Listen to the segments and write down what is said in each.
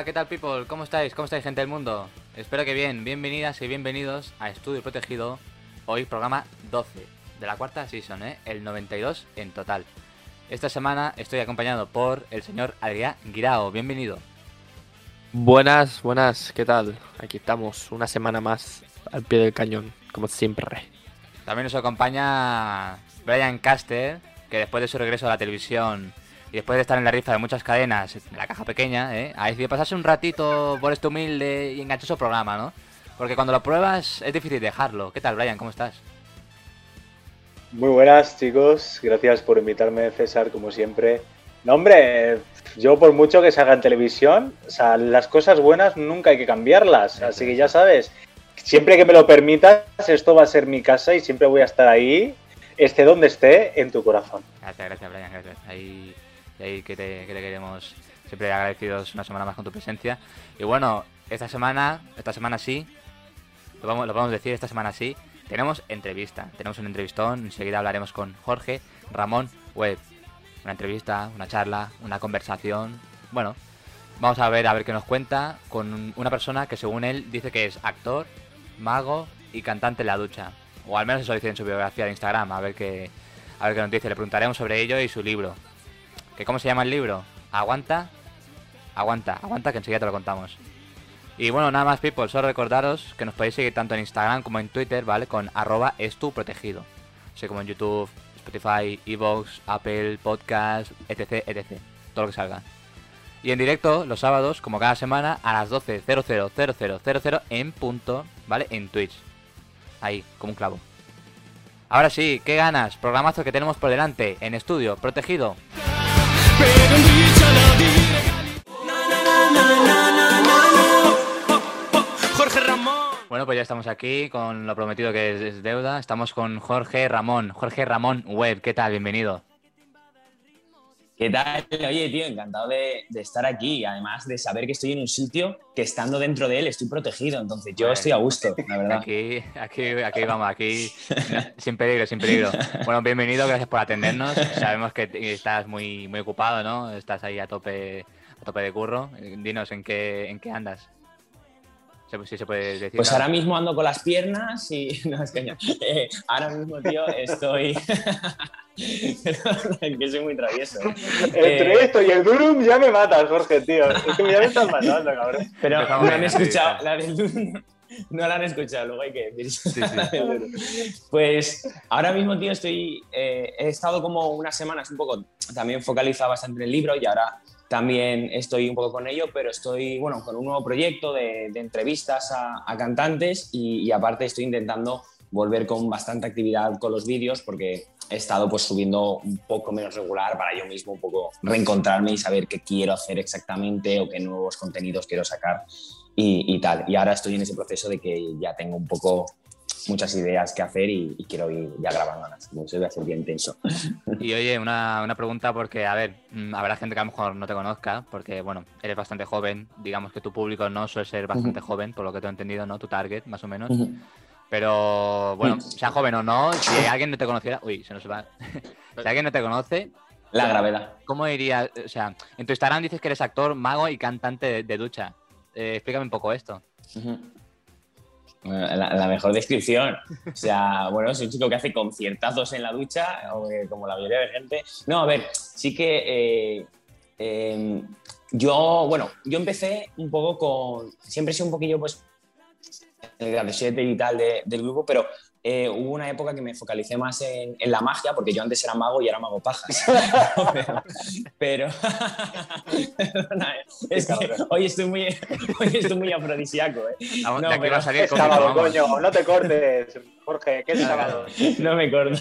Hola, ¿qué tal people? ¿Cómo estáis? ¿Cómo estáis gente del mundo? Espero que bien, bienvenidas y bienvenidos a Estudio Protegido, hoy programa 12 de la cuarta season, ¿eh? el 92 en total. Esta semana estoy acompañado por el señor Adrián Guirao, bienvenido. Buenas, buenas, ¿qué tal? Aquí estamos, una semana más al pie del cañón, como siempre. También nos acompaña Brian Caster, que después de su regreso a la televisión y después de estar en la rifa de muchas cadenas, en la caja pequeña, ¿eh? ha decidido pasarse un ratito por este humilde y enganchoso programa, ¿no? Porque cuando lo pruebas es difícil dejarlo. ¿Qué tal, Brian? ¿Cómo estás? Muy buenas, chicos. Gracias por invitarme, César, como siempre. No, hombre, yo por mucho que se haga en televisión, o sea, las cosas buenas nunca hay que cambiarlas. Así que ya sabes, siempre que me lo permitas, esto va a ser mi casa y siempre voy a estar ahí, esté donde esté, en tu corazón. Gracias, gracias, Brian. Gracias. Ahí, ahí que, te, que te queremos siempre agradecidos una semana más con tu presencia. Y bueno, esta semana, esta semana sí, lo vamos, lo vamos a decir, esta semana sí, tenemos entrevista. Tenemos un entrevistón, enseguida hablaremos con Jorge Ramón Web. Una entrevista, una charla, una conversación. Bueno, vamos a ver a ver qué nos cuenta con una persona que según él dice que es actor, mago y cantante en la ducha. O al menos eso dice en su biografía de Instagram, a ver qué, a ver qué nos dice. Le preguntaremos sobre ello y su libro. ¿Que ¿Cómo se llama el libro? ¿Aguanta? Aguanta, aguanta que enseguida te lo contamos. Y bueno, nada más, people, solo recordaros que nos podéis seguir tanto en Instagram como en Twitter, ¿vale? Con arroba estuprotegido. Así como en YouTube, Spotify, Evox, Apple, Podcast, etc, etc. Todo lo que salga. Y en directo, los sábados, como cada semana, a las 12.000000 en punto, ¿vale? En Twitch. Ahí, como un clavo. Ahora sí, qué ganas, programazo que tenemos por delante, en estudio, protegido. Bueno, pues ya estamos aquí con lo prometido que es deuda. Estamos con Jorge Ramón. Jorge Ramón Web, ¿qué tal? Bienvenido. ¿Qué tal? Oye, tío, encantado de, de estar aquí. Además de saber que estoy en un sitio que estando dentro de él estoy protegido. Entonces yo Bueno, estoy a gusto, la verdad. Aquí, aquí, aquí vamos, aquí sin peligro, sin peligro. Bueno, bienvenido, gracias por atendernos. Sabemos que estás muy, muy ocupado, ¿no? Estás ahí a tope, a tope de curro. Dinos en qué, en qué andas. Se- Si se puede decir. Pues ahora mismo ando con las piernas y. No, es que no. Eh, ahora mismo, tío, estoy. Que soy muy travieso. ¿eh? Entre Eh, esto y el Durum ya me matas, Jorge, tío. Es que ya me estás matando, cabrón. Pero no han escuchado. La del Duro. No la han escuchado, luego hay que decir. Sí, sí. Pues ahora mismo, tío, estoy. eh, he estado como unas semanas un poco también focalizado bastante en el libro y ahora también estoy un poco con ello, pero estoy, bueno, con un nuevo proyecto de, entrevistas a, cantantes y, aparte estoy intentando volver con bastante actividad con los vídeos porque he estado pues subiendo un poco menos regular para yo mismo un poco reencontrarme y saber qué quiero hacer exactamente o qué nuevos contenidos quiero sacar y tal. Y ahora estoy en ese proceso de que ya tengo un poco muchas ideas que hacer y, y quiero ir ya grabándolas. Entonces voy a ser bien intenso. Y oye, una, una pregunta porque, a ver, mm, habrá gente que a lo mejor no te conozca, porque, bueno, eres bastante joven, digamos que tu público no suele ser bastante joven, por lo que te he entendido, ¿no? Tu target, más o menos. Pero, bueno, sea joven o no, si alguien no te conociera, uy, se nos va. si alguien no te conoce, La gravedad. ¿cómo iría? O sea, en tu Instagram dices que eres actor, mago y cantante de, de ducha. Eh, explícame un poco esto. Bueno, La, la mejor descripción. O sea, bueno, soy un chico que hace conciertazos en la ducha, eh, como la mayoría de gente. No, a ver, sí que eh, eh, yo, bueno, yo empecé un poco con. Siempre he sido un poquillo, pues, el grandesete y tal de- del grupo, pero eh, hubo una época que me focalicé más en, en la magia, porque yo antes era mago y era mago pajas. pero. pero perdona, es que cabrón. hoy estoy muy, hoy estoy muy afrodisíaco, ¿eh? No, de aquí pero va a salir Es sábado, coño. No te cortes, Jorge, que es sábado. No me corto.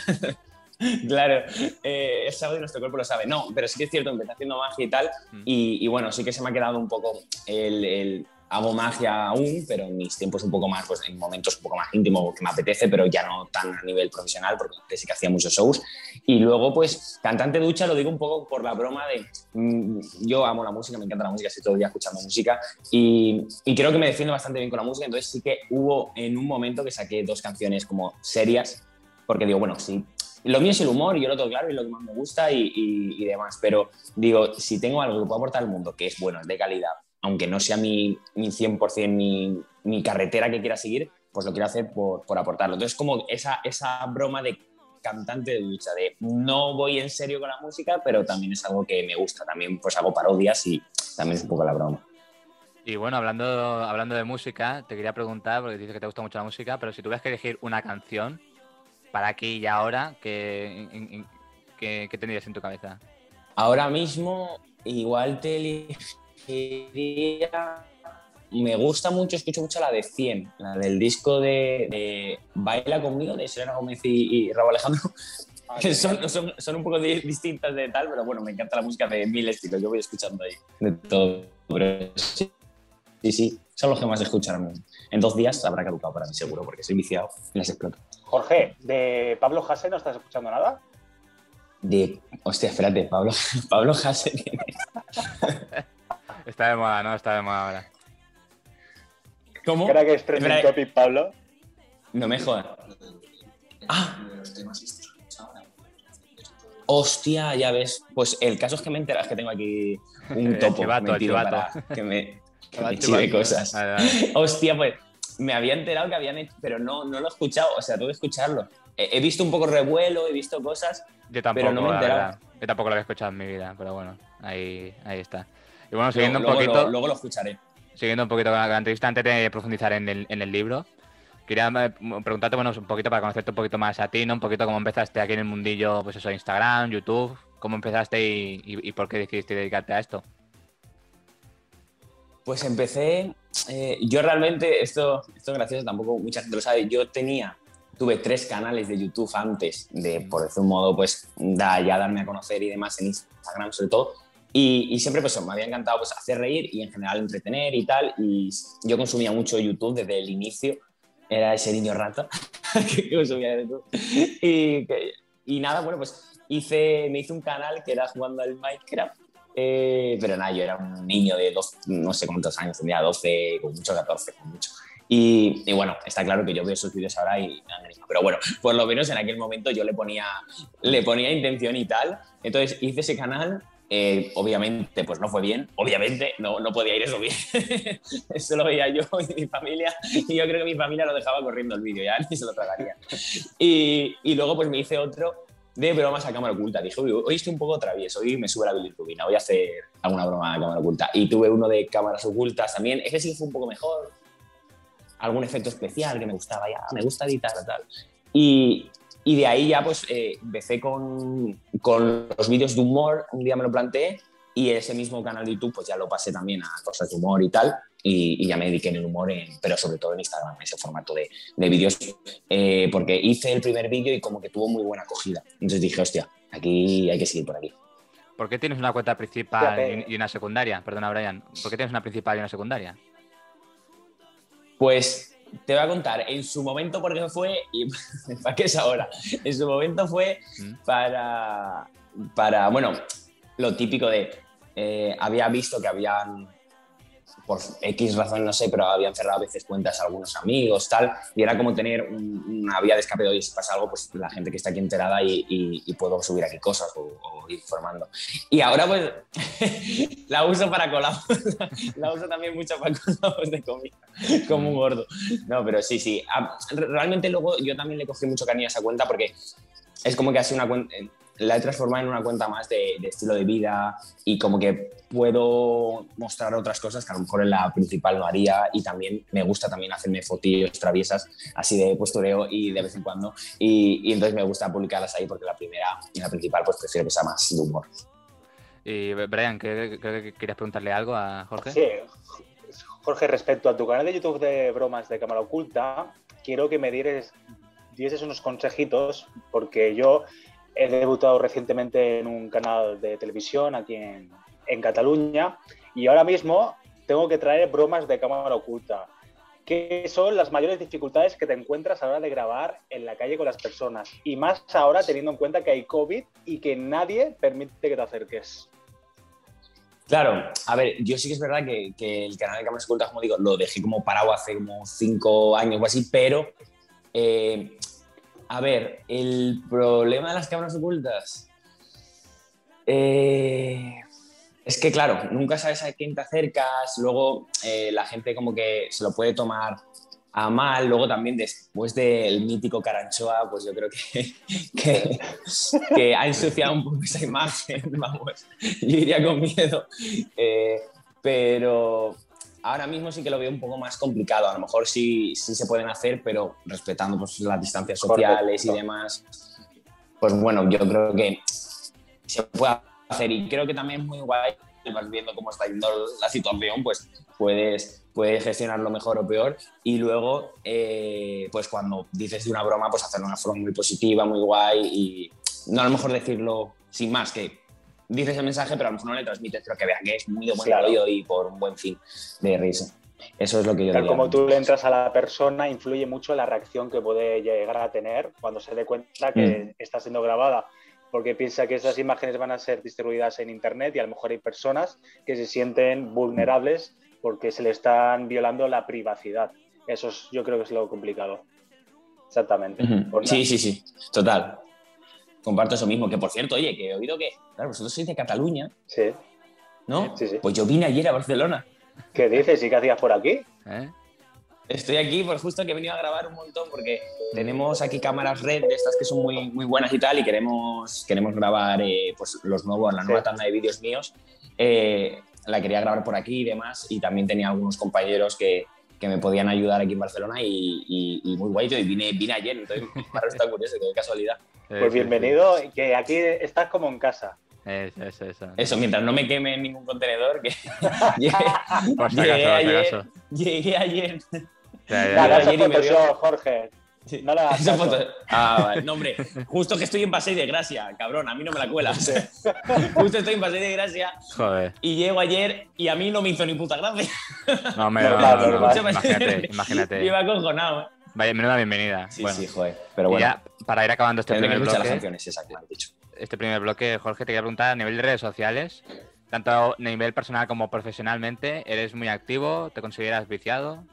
Claro, eh, es sábado y nuestro cuerpo lo sabe. No, pero sí que es cierto, empecé haciendo magia y tal. Mm. Y, y bueno, sí que se me ha quedado un poco el, el- Hago magia aún, pero en mis tiempos un poco más, pues en momentos un poco más íntimos que me apetece, pero ya no tan a nivel profesional, porque antes sí que hacía muchos shows. Y luego, pues, cantante ducha, lo digo un poco por la broma de. mm, yo amo la música, me encanta la música, estoy todo el día escuchando música. Y, y creo que me defiendo bastante bien con la música, entonces sí que hubo en un momento que saqué dos canciones como serias, porque digo, bueno, sí, lo mío es el humor y yo lo tengo claro y lo que más me gusta y, y- y demás, pero digo, si tengo algo que puedo aportar al mundo que es bueno, es de calidad aunque no sea mi, mi 100% mi, mi carretera que quiera seguir, pues lo quiero hacer por, por aportarlo. Entonces, como esa, esa broma de cantante de ducha, de no voy en serio con la música, pero también es algo que me gusta. También pues hago parodias y también es un poco la broma. Y bueno, hablando, hablando de música, te quería preguntar, porque dices que te gusta mucho la música, pero si tuvieras que elegir una canción para aquí y ahora, ¿qué, qué, tendrías en tu cabeza? Ahora mismo, igual te elegiría me gusta mucho, escucho mucho la de 100, la del disco de, Baila conmigo de Selena Gómez y, Raúl Alejandro. Ah, son, son, son, un poco distintas de tal, pero bueno, me encanta la música de mil estilos. Yo voy escuchando ahí de todo. Pero sí, sí, son los que más mismo. En dos días habrá caducado para mí, seguro, porque soy viciado y las exploto. Jorge, ¿de Pablo Hasse no estás escuchando nada? De. Hostia, espérate, Pablo, Pablo Hasse. está de moda, ¿no? Está de moda ahora. ¿Cómo? ¿Era que es trending topic, Pablo? No me jodas. Ah. Hostia, ya ves. Pues el caso es que me enteras que tengo aquí un topo chivato, metido para que me, que cosas. Hostia, pues me había enterado que habían hecho, pero no, no lo he escuchado, o sea, tuve que escucharlo. He, visto un poco revuelo, he visto cosas, Yo tampoco, pero no me he enterado. Yo tampoco lo había escuchado en mi vida, pero bueno, ahí, ahí está. Y bueno, siguiendo un poquito... luego lo escucharé siguiendo un poquito con la entrevista, antes de profundizar en el, en el libro, quería eh, preguntarte, bueno, un poquito para conocerte un poquito más a ti, ¿no? Un poquito cómo empezaste aquí en el mundillo, pues eso, Instagram, YouTube, cómo empezaste y, por qué decidiste dedicarte a esto. Pues empecé, eh, yo realmente, esto, esto es gracioso, tampoco mucha gente lo sabe, yo tenía, tuve tres canales de YouTube antes de, por decir un modo, pues da, ya darme a conocer y demás en Instagram sobre todo, y, siempre pues me había encantado pues, hacer reír y en general entretener y tal. Y yo consumía mucho YouTube desde el inicio. Era ese niño rato que consumía YouTube. Y, y, nada, bueno, pues hice, me hice un canal que era jugando al Minecraft. Eh, pero nada, yo era un niño de dos, no sé cuántos años, tenía 12, con mucho 14, con mucho. Y, y, bueno, está claro que yo veo esos vídeos ahora y Pero bueno, por lo menos en aquel momento yo le ponía, le ponía intención y tal. Entonces hice ese canal eh, obviamente, pues no fue bien, obviamente, no, no podía ir eso bien. eso lo veía yo y mi familia, y yo creo que mi familia lo dejaba corriendo el vídeo, ya ni se lo tragaría. Y, y, luego, pues me hice otro de bromas a cámara oculta. Dije, hoy estoy un poco travieso, hoy me sube la bilirrubina, voy a hacer alguna broma a cámara oculta. Y tuve uno de cámaras ocultas también, ese sí fue un poco mejor. Algún efecto especial que me gustaba, ya, me gusta editar, tal. Y, y de ahí ya pues eh, empecé con, con los vídeos de humor, un día me lo planteé y ese mismo canal de YouTube pues ya lo pasé también a cosas de humor y tal y, ya me dediqué en el humor, pero sobre todo en Instagram, en ese formato de, de vídeos, eh, porque hice el primer vídeo y como que tuvo muy buena acogida. Entonces dije, hostia, aquí hay que seguir por aquí. ¿Por qué tienes una cuenta principal y una secundaria? Perdona, Brian. ¿Por qué tienes una principal y una secundaria? Pues te voy a contar en su momento porque fue y para qué es ahora. En su momento fue para, para bueno, lo típico de eh, había visto que habían por X razón, no sé, pero habían cerrado a veces cuentas a algunos amigos, tal, y era como tener una vía de escape de, oye, si pasa algo, pues la gente que está aquí enterada y, puedo subir aquí cosas o, ir formando. Y ahora, pues, la uso para colabos, la uso también mucho para colabos de comida, como un gordo. No, pero sí, sí, realmente luego yo también le cogí mucho cariño a esa cuenta porque es como que ha sido una cuenta, la he transformado en una cuenta más de, estilo de vida y como que puedo mostrar otras cosas que a lo mejor en la principal no haría y también me gusta también hacerme fotillos traviesas así de postureo y de vez en cuando y, entonces me gusta publicarlas ahí porque la primera y la principal pues prefiero que sea más de humor. Y Brian, creo que querías preguntarle algo a Jorge. Sí, Jorge, respecto a tu canal de YouTube de bromas de cámara oculta, quiero que me dieres, dieses unos consejitos porque yo he debutado recientemente en un canal de televisión aquí en, Cataluña y ahora mismo tengo que traer bromas de cámara oculta. ¿Qué son las mayores dificultades que te encuentras a la hora de grabar en la calle con las personas? Y más ahora teniendo en cuenta que hay COVID y que nadie permite que te acerques. Claro, a ver, yo sí que es verdad que, el canal de cámaras ocultas, como digo, lo dejé como parado hace como cinco años o así, pero eh, a ver, el problema de las cámaras ocultas. Eh, es que claro, nunca sabes a quién te acercas, luego eh, la gente como que se lo puede tomar a mal, luego también después del mítico Caranchoa, pues yo creo que, que, ha ensuciado un poco esa imagen, vamos, yo iría con miedo, eh, pero ahora mismo sí que lo veo un poco más complicado, a lo mejor sí, sí se pueden hacer, pero respetando pues, las distancias sociales y demás, pues bueno, yo creo que se puede hacer. Y creo que también es muy guay, vas viendo cómo está yendo la situación, pues puedes, puedes gestionarlo mejor o peor. Y luego, eh, pues cuando dices de una broma, pues hacerlo de una forma muy positiva, muy guay y no a lo mejor decirlo sin más, que dices el mensaje, pero a lo mejor no le transmites, pero que vean que es muy de buen Claro. rollo y por un buen fin de risa. Eso es lo que yo Tal diría. como tú le entras a la persona, influye mucho la reacción que puede llegar a tener cuando se dé cuenta que está siendo grabada. Porque piensa que esas imágenes van a ser distribuidas en Internet y a lo mejor hay personas que se sienten vulnerables porque se le están violando la privacidad. Eso es, yo creo que es lo complicado. Exactamente. Ujú. Por Sí, sí, sí, total. Comparto eso mismo, que por cierto, oye, que he oído que, claro, vosotros sois de Cataluña, Sí. ¿no? Sí, sí. Pues yo vine ayer a Barcelona. ¿Qué dices? ¿Y qué hacías por aquí? ¿Eh? Estoy aquí por justo que he venido a grabar un montón porque tenemos aquí cámaras red de estas que son muy, muy buenas y tal y queremos, queremos grabar eh, pues los nuevos, la nueva Sí. tanda de vídeos míos. Eh, la quería grabar por aquí y demás y también tenía algunos compañeros que, que me podían ayudar aquí en Barcelona y, y- y muy guay. Yo vine, vine ayer, entonces me resultado curioso, qué casualidad. Pues bienvenido, que aquí estás como en casa. Eso, eso, eso. Eso, mientras no me queme en ningún contenedor, que llegué, Por si llegué acaso, por si ayer, acaso. llegué ayer. Ya, ya, ya. ayer me Jorge. No hagas Esa foto- Ah, vale. No, hombre, justo que estoy en Paseo de Gracia, cabrón, a mí no me la cuelas. Justo estoy en Paseo de Gracia Joder. y llego ayer y a mí no me hizo ni puta gracia. No, hombre, no, no, no. Imagínate, imagínate. Iba acojonado. ¿Eh? Vaya, menuda bienvenida. Sí, bueno, sí, joder. Pero y bueno, ya, para ir acabando este primer las bloque, canciones, esas que me han dicho. este primer bloque, Jorge, te quería preguntar a nivel de redes sociales, tanto a nivel personal como profesionalmente, ¿eres muy activo? ¿Te consideras viciado?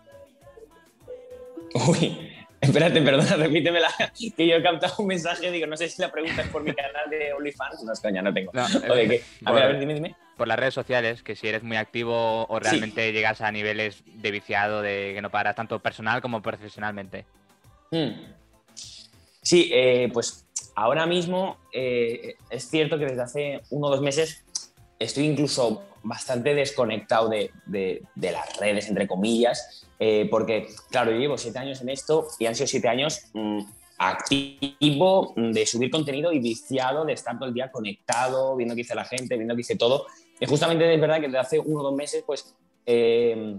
Uy, espérate, perdona, repítemela, que yo he captado un mensaje, digo, no sé si la pregunta es por mi canal de OnlyFans. No, es coña, no tengo. No, O de que- a ver, a ver, dime, dime. Por las redes sociales, que si eres muy activo o realmente llegas a niveles de viciado, de que no paras tanto personal como profesionalmente. Mm. Sí, eh, pues ahora mismo eh, es cierto que desde hace uno o dos meses estoy incluso bastante desconectado de, de- de las redes, entre comillas, eh, porque, claro, yo llevo siete años en esto y han sido siete años mm, activo mm, de subir contenido y viciado de estar todo el día conectado, viendo qué dice la gente, viendo qué dice todo. Y justamente es verdad que desde hace uno o dos meses, pues... eh,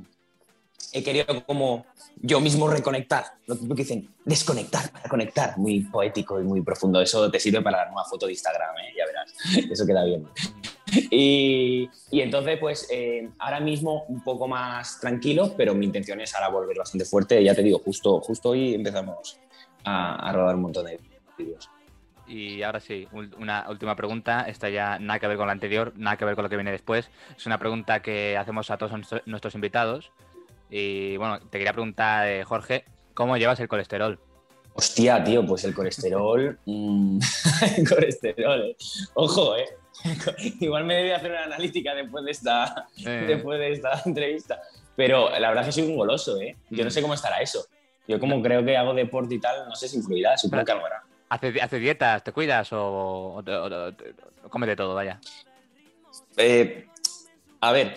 he querido como yo mismo reconectar, lo que dicen, desconectar para conectar, muy poético y muy profundo. Eso te sirve para la nueva foto de Instagram, ¿eh? ya verás, eso queda bien. Y, y entonces, pues eh, ahora mismo un poco más tranquilo, pero mi intención es ahora volver bastante fuerte. Ya te digo, justo, justo hoy empezamos a, a rodar un montón de vídeos. Y ahora sí, una última pregunta. Esta ya nada que ver con la anterior, nada que ver con lo que viene después. Es una pregunta que hacemos a todos nuestro- nuestros invitados. Y bueno, te quería preguntar, eh, Jorge, ¿cómo llevas el colesterol? Hostia, tío, pues el colesterol. mm, el colesterol, eh. Ojo, eh. Igual me debe hacer una analítica después de esta, Eh, después de esta entrevista. Pero la verdad es que soy un goloso, ¿eh? Yo no sé cómo estará eso. Yo como creo que hago deporte y tal, no sé si influirá, supongo que algo hará. ¿Haces, haces dietas? ¿Te cuidas? ¿O, o, o- o- o comes de todo, vaya? Eh, a ver,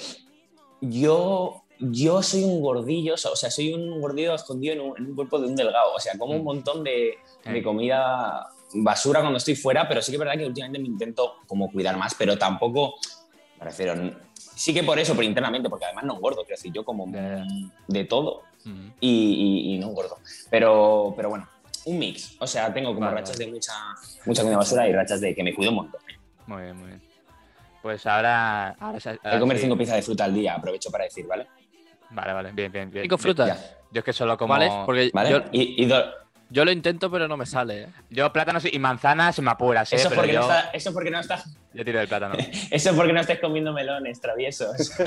yo, yo soy un gordillo, o sea, soy un gordillo escondido en un, en un cuerpo de un delgado. O sea, como un Mm. montón de, de comida basura cuando estoy fuera, pero sí que es verdad que últimamente me intento como cuidar más, pero tampoco, me refiero, sí que por eso, pero internamente, porque además no engordo, quiero decir, yo como de todo Mm. y, y- y no engordo. Pero, pero bueno, un mix. O sea, tengo como Vale, rachas vale. de mucha, mucha comida basura y rachas de que me cuido un montón. Muy bien, muy bien. Pues ahora... ahora, ahora que comer sí. cinco piezas de fruta al día, aprovecho para decir, ¿vale? Vale, vale, bien, bien, bien. Cinco frutas. Ya. Yo es que solo como... ¿Vale? Porque ¿Vale? yo, Y, y do- yo lo intento, pero no me sale. ¿eh? Yo plátanos y manzanas y me apuras, ¿eh? eso, porque yo, no está, eso es porque no está, yo tiro del plátano. eso es porque no estés comiendo melones traviesos.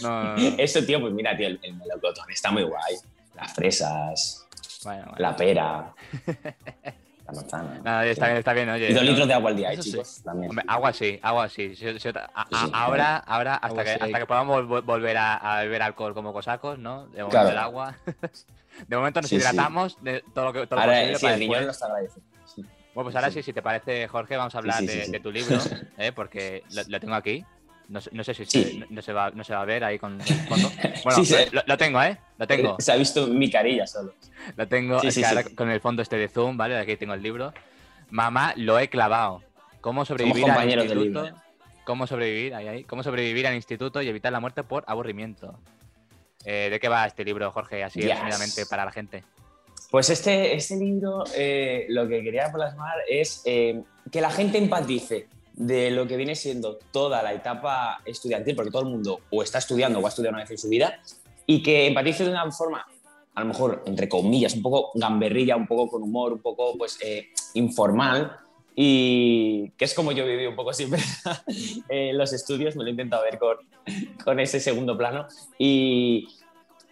No. Eso, tío, pues mira, tío, el, el melocotón está muy guay. Las fresas, Bueno, bueno. la pera. La manzana. No, está bien, está bien, oye. Y dos no- litros de agua al día, ¿eh, Eso sí. chicos. También. Hombre, agua sí, agua sí. Si- si- a- a- Sí, ahora, ahora hasta, que, sí hasta que- podamos vol- volver a, a beber alcohol como cosacos, ¿no? De momento Claro. el agua. De momento nos Sí, sí. hidratamos de todo lo que todo Ahora posible sí, para el riñón después. lo está agradeciendo. Sí. Bueno, pues ahora sí. sí, si te parece, Jorge, vamos a hablar sí, de, sí, sí. de tu libro, ¿eh? porque lo, lo tengo aquí. No, sé- no sé si Sí. se, no, se va, no se va a ver ahí con el fondo. Bueno, Sí. Lo, lo tengo, ¿eh? Lo tengo. Se ha visto mi carilla solo. Lo tengo Sí, ahora con el fondo este de Zoom, ¿vale? Aquí tengo el libro. Mamá, lo he clavado. ¿Cómo sobrevivir al compañeros del instituto? libro, ¿Cómo sobrevivir? Ahí, ahí. ¿Cómo sobrevivir al instituto y evitar la muerte por aburrimiento? Eh, ¿De qué va este libro, Jorge? Así Yes. resumidamente para la gente. Pues este, este libro eh, lo que quería plasmar es eh, que la gente empatice de lo que viene siendo toda la etapa estudiantil, porque todo el mundo o está estudiando o ha estudiado una vez en su vida, y que empatice de una forma, a lo mejor, entre comillas, un poco gamberrilla, un poco con humor, un poco pues eh, informal, y que es como yo viví un poco siempre. Eh, los estudios, me lo he intentado ver con, con ese segundo plano, y,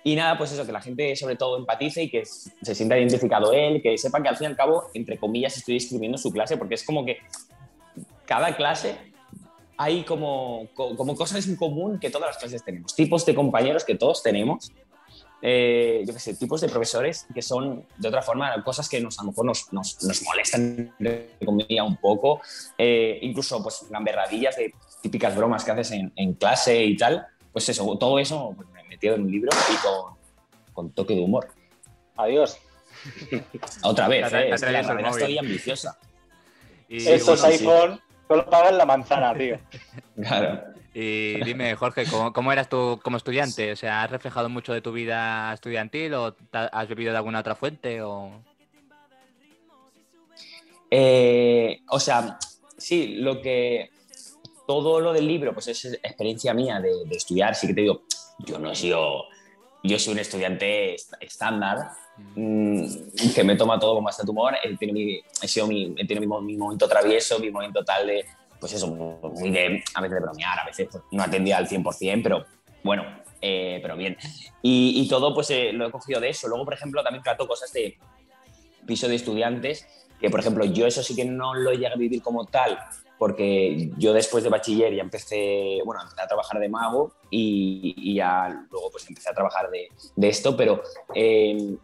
y nada, pues eso, que la gente sobre todo empatice y que se sienta identificado él, que sepa que al fin y al cabo, entre comillas, estoy escribiendo su clase, porque es como que cada clase hay como, co- como cosas en común que todas las clases tenemos, tipos de compañeros que todos tenemos, eh, yo qué sé, tipos de profesores que son, de otra forma, cosas que nos, a lo mejor nos, nos, nos molestan, un poco, eh, incluso pues gamberradillas de típicas bromas que haces en, en clase y tal, pues eso, todo eso pues, me he metido en un libro y con, con toque de humor. Adiós. Otra vez, ha- eh, la verdad móvil. estoy ambiciosa. Y, Estos bueno, sí. iPhone solo pagan la manzana, tío. Claro. y dime, Jorge, ¿cómo, cómo eras tú como estudiante? O sea, ¿has reflejado mucho de tu vida estudiantil o has bebido de alguna otra fuente? O... Eh, o sea, sí, lo que. Todo lo del libro, pues es experiencia mía de, de estudiar. Sí que te digo, yo no he sido. Yo soy un estudiante est- estándar, mm, que me toma todo con bastante humor. He tenido mi, he sido mi, he tenido mi, mo- mi momento travieso, mi momento tal de. Pues eso, muy de. A veces de bromear, a veces pues, no atendía al 100%, pero bueno, eh, pero bien. Y, y todo, pues eh, lo he cogido de eso. Luego, por ejemplo, también trato cosas de piso de estudiantes, que por ejemplo yo eso sí que no lo llegué a vivir como tal, porque yo después de bachiller ya empecé, bueno, empecé a trabajar de mago y, y ya luego pues empecé a trabajar de, de esto, pero eh,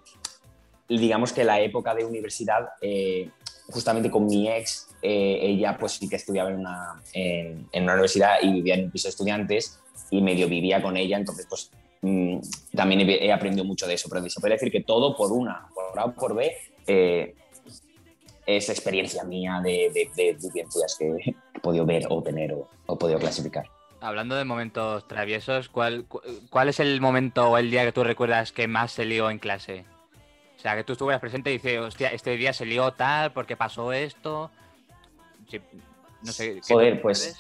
digamos que la época de universidad, eh, justamente con mi ex, eh, ella pues sí que estudiaba en una, en, en una universidad y vivía en un piso de estudiantes y medio vivía con ella, entonces pues mm, también he, aprendido mucho de eso, pero se puede decir que todo por una, por A o por B, eh, es experiencia mía de, de, de vivencias que he podido ver o tener o, o podido clasificar. Hablando de momentos traviesos, ¿cuál, cu- ¿cuál es el momento o el día que tú recuerdas que más se lió en clase? O sea, que tú estuvieras presente y dices, hostia, este día se lió tal porque pasó esto. Sí, no sé. ¿qué Joder, pues?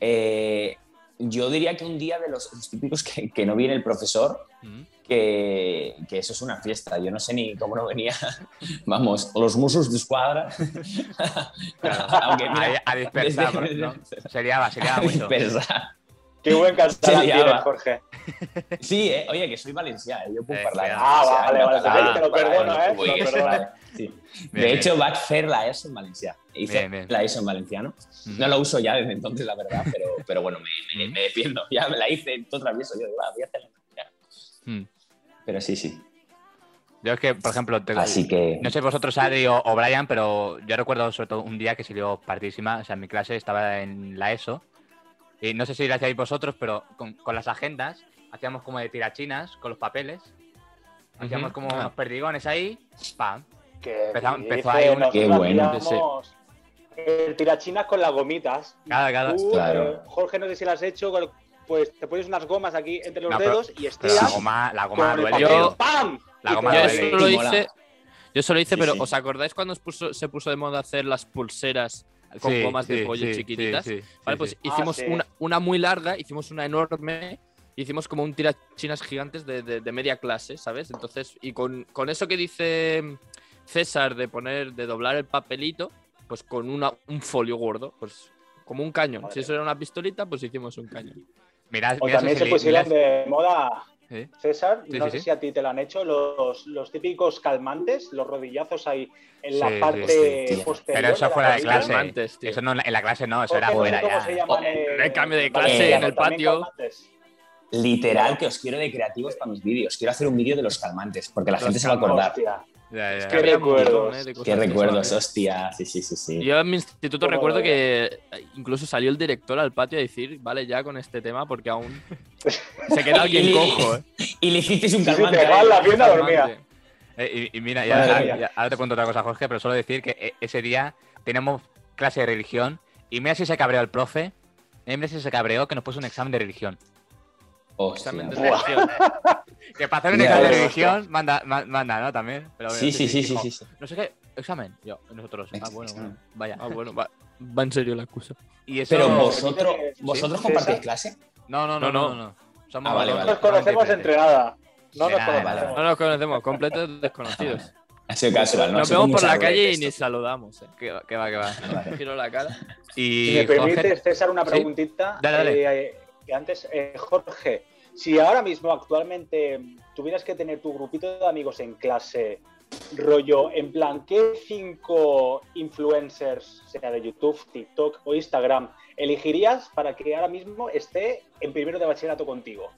Eh, yo diría que un día de los, los típicos que, que no viene el profesor, Mm. Que, que eso es una fiesta. Yo no sé ni cómo no venía. Vamos, los musos de escuadra. Claro. Aunque mira, Ahí a dispersar, desde- ¿no? Se liaba, se liaba a mucho. dispersar. Qué buen catalán tienes, Jorge. Sí, eh, oye, que soy valencià, eh, yo puedo Eh, hablar. Ah, vale, vale, vale, te lo perdono, eh, te lo perdono. Sí. Bien, De hecho, vaig fer la ESO en valencià. Hice Bien, bien. la ESO en valenciano. No lo uso ya desde entonces, la verdad, pero, pero bueno, me, me, me defiendo. Ya me la hice todo travieso. Yo digo, "Va, voy a hacerla en valenciano". Mm. Pero sí, sí. Yo es que, por ejemplo, te- Así que. no sé vosotros, Adri o, o Brian, pero yo recuerdo sobre todo un día que se lió partidísima. O sea, en mi clase estaba en la ESO. Y no sé si lo hacíais vosotros, pero con, con las agendas hacíamos como de tirachinas con los papeles. Hacíamos como Ah. unos perdigones ahí. ¡Pam! Que Empezó- empezó ahí una- Qué bueno. El tirachinas con las gomitas. Tú, Claro. eh, Jorge, no sé si lo has hecho, con- pues te pones unas gomas aquí entre los No, pero- dedos y Pero la estiras goma, la goma el duele. Yo- ¡Pam! La goma Yo duele. eso lo Sí, mola. hice. Yo hice, Sí, pero sí. ¿os acordáis cuando puso- se puso de moda hacer las pulseras con Sí, gomas de pollo sí, chiquititas? sí, sí, Vale, sí, pues sí. hicimos sí. una, una muy larga, hicimos una enorme, hicimos como un tirachinas gigantes de, de- de media clase, ¿sabes? Entonces, y con, con eso que dice César de poner, de doblar el papelito, pues con una, un folio gordo, pues como un cañón. Madre Si eso era una pistolita, pues hicimos un cañón. Mirad, O mirad también se pusieron de moda Sí. César, Sí, no sí, sé sí. si a ti te lo han hecho, los, los típicos calmantes, los rodillazos ahí en la sí, parte posterior. Pero eso fuera de clase. Calmantes, tío. Eso no en la- clase no, eso era fuera ya. se llaman, Oh, eh, el cambio de clase en el patio. calmantes. Literal, que os quiero de creativos para mis vídeos. Quiero hacer un vídeo de los calmantes, porque la Los gente se va a acordar. Hostia, Ya, ya. Qué Había un montón, recuerdos. eh, Qué recuerdos, esas. hostia. Sí, sí, sí, sí. Yo en mi instituto recuerdo que incluso salió el director al patio a decir, vale, ya con este tema, porque aún se queda alguien cojo, ¿eh? Y le hicisteis un Sí, sí, calmante. te la pierna dormida. Calmante. Eh, y, y mira, ya- ahora te cuento otra cosa, Jorge, pero solo decir que eh, ese día tenemos clase de religión y mira si se cabreó el profe, eh, mira si se cabreó que nos puso un examen de religión. Hostia. Examen de religión. Que para hacer un Ya, examen de ya, religión manda, ma- manda, ¿no? También. Pero, Sí, sí, sí, sí, sí, sí. No sé qué, examen. Yo, nosotros. Ah, bueno, bueno, vaya. Ah, bueno, va, va en serio la excusa. Y eso. Pero vosotros, Sí. ¿vosotros compartís clase? No, no, no, No, no. no. no, no. Somos Ah, vale, No vale. nos conocemos entre nada. No nos conocemos. vale, No nos conocemos, completos desconocidos. Ha sido casual, ¿no? Nos vemos por la calle y ni saludamos, ¿eh? Que va, que va, que va. Vale. Giro la cara. Y Si me Jorge, permites, César, una Sí. preguntita. Dale, dale. eh, que antes, eh, Jorge, si ahora mismo, actualmente, tuvieras que tener tu grupito de amigos en clase, rollo, en plan, ¿qué cinco influencers, sea de YouTube, TikTok o Instagram, elegirías para que ahora mismo esté en primero de bachillerato contigo?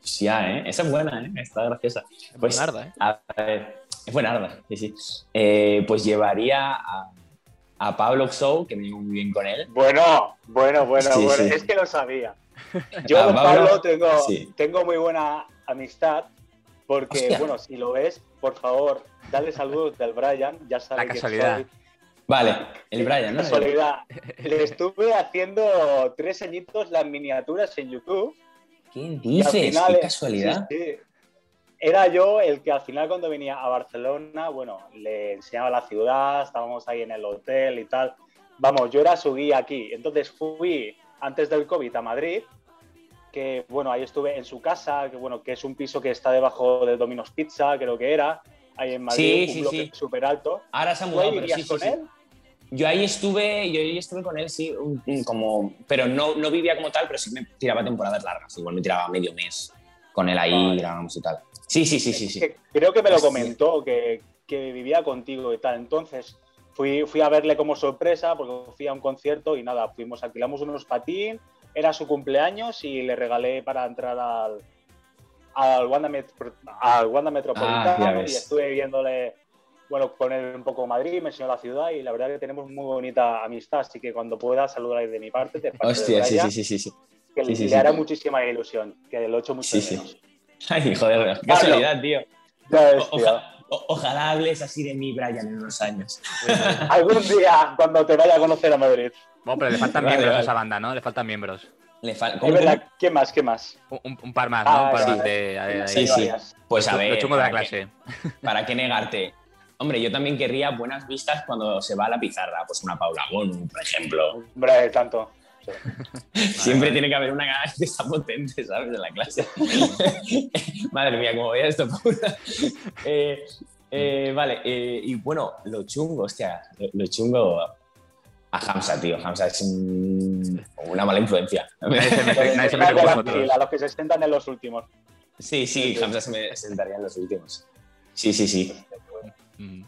Sí, ya, ¿eh? Esa es buena, ¿eh? Está graciosa. Pues, Buenarda, ¿eh? A ver, es buenarda, sí, sí. Eh, pues llevaría a, a Pablo Xou, que me llevo muy bien con él. Bueno, bueno, bueno, Sí, bueno, sí. es que lo sabía. Yo con Pablo, Pablo tengo, sí. tengo muy buena amistad, porque, Hostia. bueno, si lo ves, por favor, dale saludos del Brian, ya sabe La que casualidad. soy. Vale, el Brian, ¿no? Casualidad. Le estuve haciendo tres añitos las miniaturas en YouTube. ¿Qué dices? final, Qué casualidad. sí, sí. Era yo el que al final cuando venía a Barcelona, bueno, le enseñaba la ciudad, estábamos ahí en el hotel y tal. Vamos, yo era su guía aquí. Entonces fui antes del COVID a Madrid, que bueno, ahí estuve en su casa, que bueno, que es un piso que está debajo de Domino's Pizza, creo que era, ahí en Madrid, Sí, un sí, bloque sí. súper alto. Ahora se ha ¿Tú mudado, pero sí, con él? Yo ahí estuve, yo ahí estuve con él, sí, como, pero no, no vivía como tal, pero sí me tiraba temporadas largas. Igual me tiraba medio mes con él ahí, Vale. grabábamos y tal. Sí, sí, sí, sí, sí. Creo que me lo comentó, que, que vivía contigo y tal. Entonces fui, fui a verle como sorpresa, porque fui a un concierto y nada, fuimos, alquilamos unos patín, era su cumpleaños y le regalé para entrar al, al, Wanda, Metro- al Wanda Ah, Metropolitano y ves. estuve viéndole, bueno, con él un poco Madrid, me enseñó la ciudad y la verdad que tenemos muy bonita amistad, así que cuando pueda saludar de mi parte, de parte Hostia, sí, sí, sí, sí, sí. que sí, sí, le sí. hará muchísima ilusión, que lo echo mucho Sí, de sí. menos. Ay, joder, qué casualidad, tío. Ya ves, O- tío. oja- o- ojalá hables así de mí, Brian, en unos años. Algún día, cuando te vaya a conocer a Madrid. Bueno, pero le faltan Vale, miembros a esa banda, ¿no? Le faltan miembros. Le fal- Es ¿cómo, verdad, cómo? ¿qué más? ¿Qué más? Un, par más, ¿no? Ah, un par sí. más de. ahí. Sí. Pues a ver. Lo chungo de la ¿para qué- clase. ¿Para qué negarte? Hombre, yo también querría buenas vistas cuando se va a la pizarra, pues una Paula Gonu, por ejemplo. Hombre, tanto. Siempre tiene que haber una que está potente, ¿sabes? En la clase. Madre mía, cómo veía esto. Eh, eh, vale, eh, y bueno, lo chungo, hostia, lo, chungo a Hamza, tío. Hamza es un- una mala influencia. Nadie se mete, nadie se mete Más de con la vosotros. fila, los que se sientan en los últimos. Sí, sí, Hamza se me sentaría en los últimos. Sí, sí, sí. Mm.